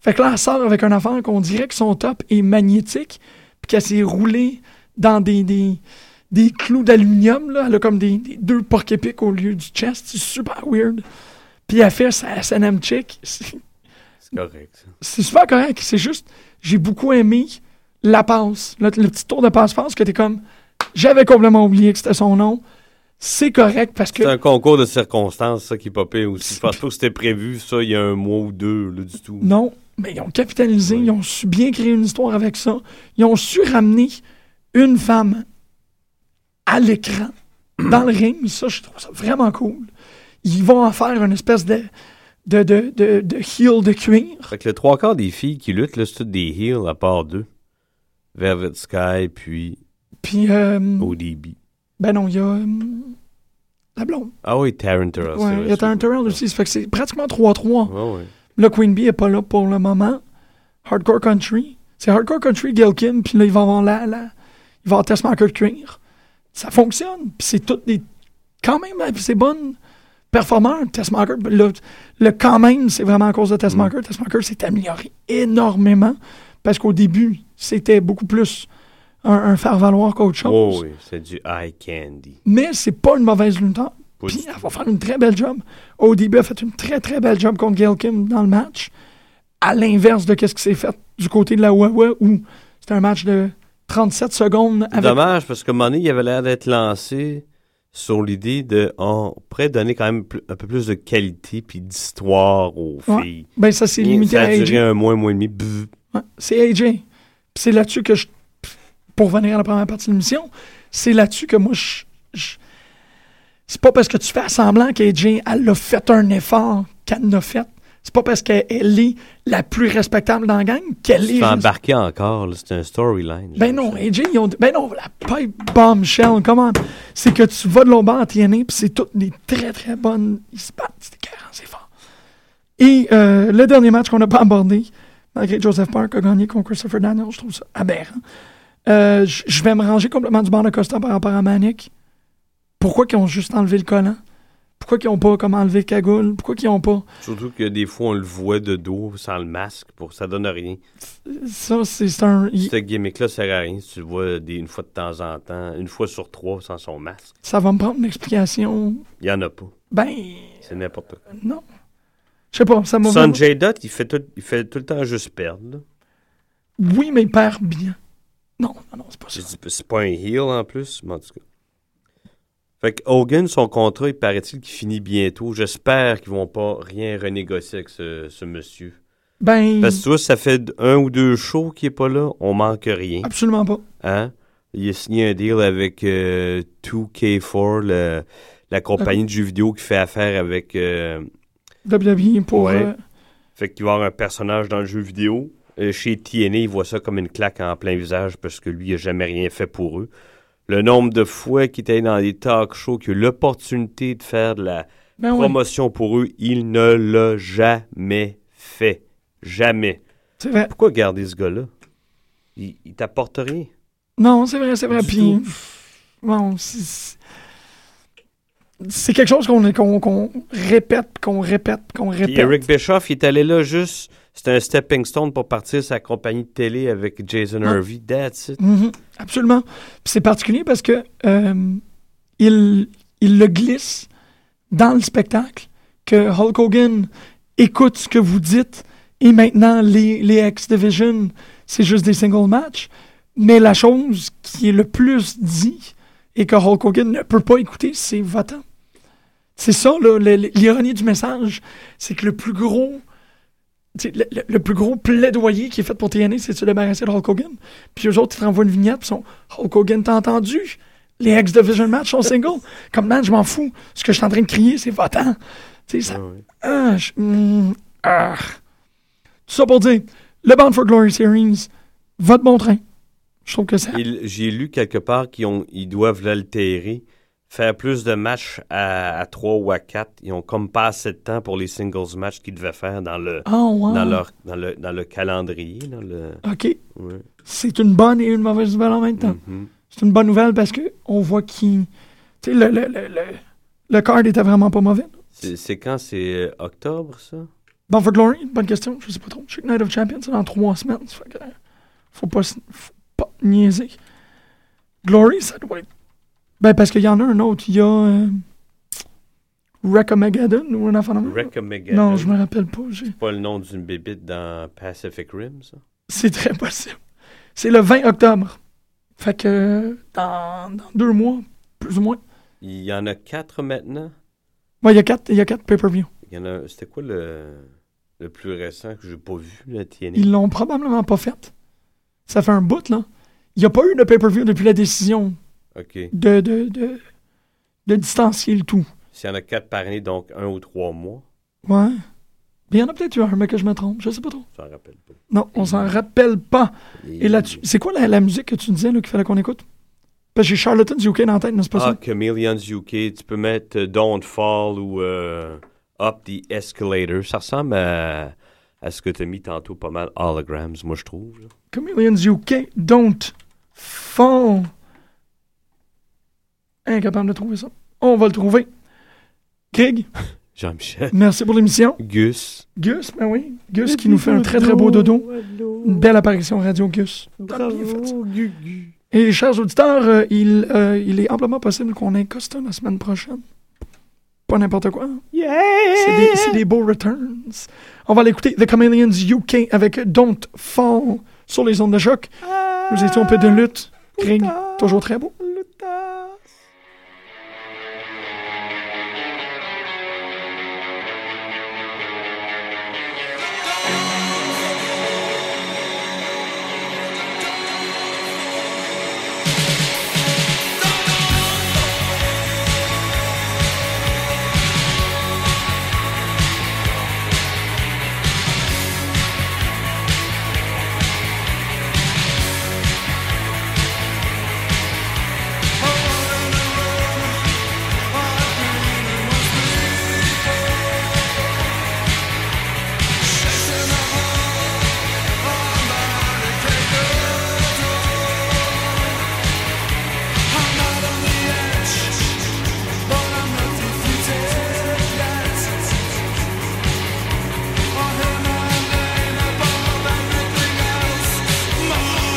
Fait que là, elle sort avec un affaire qu'on dirait que son top est magnétique, puis qu'elle s'est roulée dans des, des, des clous d'aluminium. Là. Elle a comme des, des deux porc épics au lieu du chest. C'est super weird. Puis elle fait sa SNM chick. C'est correct. c'est super correct. C'est juste, j'ai beaucoup aimé la passe. Le, le petit tour de passe-passe que t'es comme, j'avais complètement oublié que c'était son nom. C'est correct parce que. C'est un concours de circonstances, ça, qui pire aussi. Je pense pas que c'était prévu, ça, il y a un mois ou deux, là, du tout. Non, mais ils ont capitalisé, ils ont su bien créer une histoire avec ça. Ils ont su ramener une femme à l'écran, dans le ring. Ça, je trouve ça vraiment cool. Ils vont en faire une espèce de, de, de, de, de heel de cuir. Fait que le trois quarts des filles qui luttent, là, c'est toutes des heels à part deux. Velvet Sky, puis Puis, euh, ODB. ben non, il y a euh, la blonde. Ah oui, Taryn Terrell. Ouais, il y a Taryn Terrell aussi. Ça fait que c'est pratiquement 3-3. Ouais, ouais. Là, Queen Bee est pas là pour le moment. Hardcore Country. C'est Hardcore Country, Gail Kim, puis là, il va avoir la, la, il va avoir Testmaker de cuir. Ça fonctionne. Puis c'est toutes des. Quand même, c'est bonnes performeurs. Testmaker, le, le quand même, c'est vraiment à cause de Testmaker. Testmaker s'est amélioré énormément parce qu'au début, c'était beaucoup plus un, un faire-valoir qu'autre chose. Oh oui, c'est du eye candy. Mais c'est pas une mauvaise lutteur. Elle va faire une très belle job. ODB a fait une très très belle job contre Gail Kim dans le match. À l'inverse de ce qui s'est fait du côté de la Huawei où c'était un match de 37 secondes avec. Dommage, parce que Money, il avait l'air d'être lancé sur l'idée de on pourrait donner quand même un peu plus de qualité puis d'histoire aux Ouais. filles. Ben ça c'est Et limité ça à a AJ. duré un mois, un mois et demi. Ouais, c'est AJ. C'est là-dessus que je. Pour venir à la première partie de l'émission, c'est là-dessus que moi je. je- c'est pas parce que tu fais semblant qu'AJ elle a fait un effort qu'elle l'a fait. C'est pas parce qu'elle elle est la plus respectable dans la gang qu'elle Tu est. res- embarquer encore, c'est un storyline. Ben non, AJ, ils ont. Ben non, la pipe bombshell, comment? C'est que tu vas de bord à TNA, puis c'est toutes des très très bonnes. Ils se battent, c'est écœurant, c'est fort. Et euh, le dernier match qu'on n'a pas abordé, malgré que Joseph Park a gagné contre Christopher Daniels, je trouve ça aberrant. Euh, Je je vais me ranger complètement du bord de Costa par rapport à Manic. Pourquoi qu'ils ont juste enlevé le collant? Pourquoi qu'ils n'ont pas comme enlevé le cagoule? Pourquoi qu'ils n'ont pas? Surtout que des fois, on le voit de dos sans le masque, pour ça donne rien. Ça, c'est un. il- Ce gimmick-là sert à rien si tu le vois des- une fois de temps en temps, une fois sur trois sans son masque. Ça va me prendre une explication. Il y en a pas. Ben, C'est n'importe quoi. non. Je sais pas, ça m'a Sanjay Dutt, il fait, tout, il fait tout le temps juste perdre. Oui, mais il perd bien. Non, non, non, c'est pas ça. C'est pas un heel en plus, mais en tout cas. Fait que Hogan, son contrat, il paraît-il qu'il finit bientôt. J'espère qu'ils vont pas rien renégocier avec ce, ce monsieur. Ben, Parce que tu vois, ça fait un ou deux shows qu'il est pas là, on manque rien. absolument pas. Hein? Il a signé un deal avec euh, 2K4, le- la compagnie de jeux vidéo qui fait affaire avec. euh, WWE pour. Ouais. euh, fait qu'il va y avoir un personnage dans le jeu vidéo. Euh, chez TNA, il voit ça comme une claque en plein visage parce que lui, il n'a jamais rien fait pour eux. Le nombre de fois qu'il était dans des talk shows, qu'il a eu l'opportunité de faire de la ben oui, promotion pour eux, il ne l'a jamais fait. Jamais. c'est vrai. Pourquoi garder ce gars-là? Il, il t'apporte rien. Non, c'est vrai, c'est vrai. Puis, bon, c'est- quelque chose qu'on qu'on qu'on répète, qu'on répète, qu'on Puis répète. Eric Bischoff, il est allé là juste C'était un stepping stone pour partir sa compagnie de télé avec Jason Ah. Hervey. That's it. Mhm, absolument. C'est particulier parce que euh, il, il le glisse dans le spectacle, que Hulk Hogan écoute ce que vous dites et maintenant les, les X-Division, c'est juste des single matchs. Mais la chose qui est le plus dit et que Hulk Hogan ne peut pas écouter, c'est votant. C'est ça, l'ironie du message, c'est que le plus gros. Le, le- le plus gros plaidoyer qui est fait pour TNA, c'est de se débarrasser de Hulk Hogan. Puis eux autres, ils te renvoient une vignette, puis ils sont Hulk Hogan, t'as entendu? Les X-Division match sont single. Comme man, je m'en fous. Ce que je suis en train de crier, c'est votant. Tu sais, ça. Ah ouais. Ah, je- mm, ah. Tout ça pour dire, le Bound for Glory Series, votre bon train. Je trouve que ça. J'ai lu quelque part qu'ils ils doivent l'altérer, faire plus de matchs à, à 3 ou à 4. Ils ont comme pas assez de temps pour les singles matchs qu'ils devaient faire dans le, Oh, wow. dans leur, dans le, dans le calendrier. Dans le, OK. ouais. C'est une bonne et une mauvaise nouvelle en même temps. Mhm. C'est une bonne nouvelle parce que on voit qu'il. Tu sais, le, le, le, le, le card était vraiment pas mauvais. C'est quand? C'est euh, octobre, ça? Bound for Glory, bonne question. Je sais pas trop. Que Night of Champions, c'est dans trois semaines. Ça fait que, euh, faut pas, faut pas niaiser. Glory, ça doit être. Ben, parce qu'il y en a un autre. Il y a. Euh, ou un enfant. Non, je me rappelle pas. j'ai- pas le nom d'une bébite dans Pacific Rim, ça? C'est très possible. C'est le 20 octobre. Fait que dans, dans deux mois, plus ou moins. Il y en a quatre maintenant? Ouais, il y a quatre, il y a quatre pay-per-view. Il y en a. C'était quoi le, le plus récent que j'ai pas vu, la TNA? Ils l'ont probablement pas fait. Ça fait un bout, là. Il n'y a pas eu de pay-per-view depuis la décision De, de, de, de distancier le tout. S'il y en a quatre par année, donc un ou trois mois, Ouais. Mais il y en a peut-être eu un, mais que je me trompe. Je sais pas trop. m'en rappelle pas. Non, on s'en rappelle pas. Et là-dessus, c'est quoi la, la musique que tu disais là, qu'il fallait qu'on écoute? Parce que j'ai Charlotte's UK dans la tête, n'est-ce pas Ah, ça? Chameleons UK, tu peux mettre euh, Don't Fall ou euh, Up the Escalator. Ça ressemble à, à ce que tu as mis tantôt pas mal Holograms, moi je trouve. là. Chameleons UK, Don't Fall. Incapable de trouver ça. On va le trouver. Greg, Jean-Michel. merci pour l'émission. Gus. Gus, ben oui. Gus qui nous fait un très très beau dodo. Une belle apparition radio, Gus. Fait ça. Et chers auditeurs, euh, il, euh, il est amplement possible qu'on ait Costa la semaine prochaine. Pas n'importe quoi. C'est des, c'est des beaux returns. On va l'écouter The Chameleons UK avec Don't Fall sur les ondes de choc. Nous étions un peu de lutte. Greg, toujours très beau.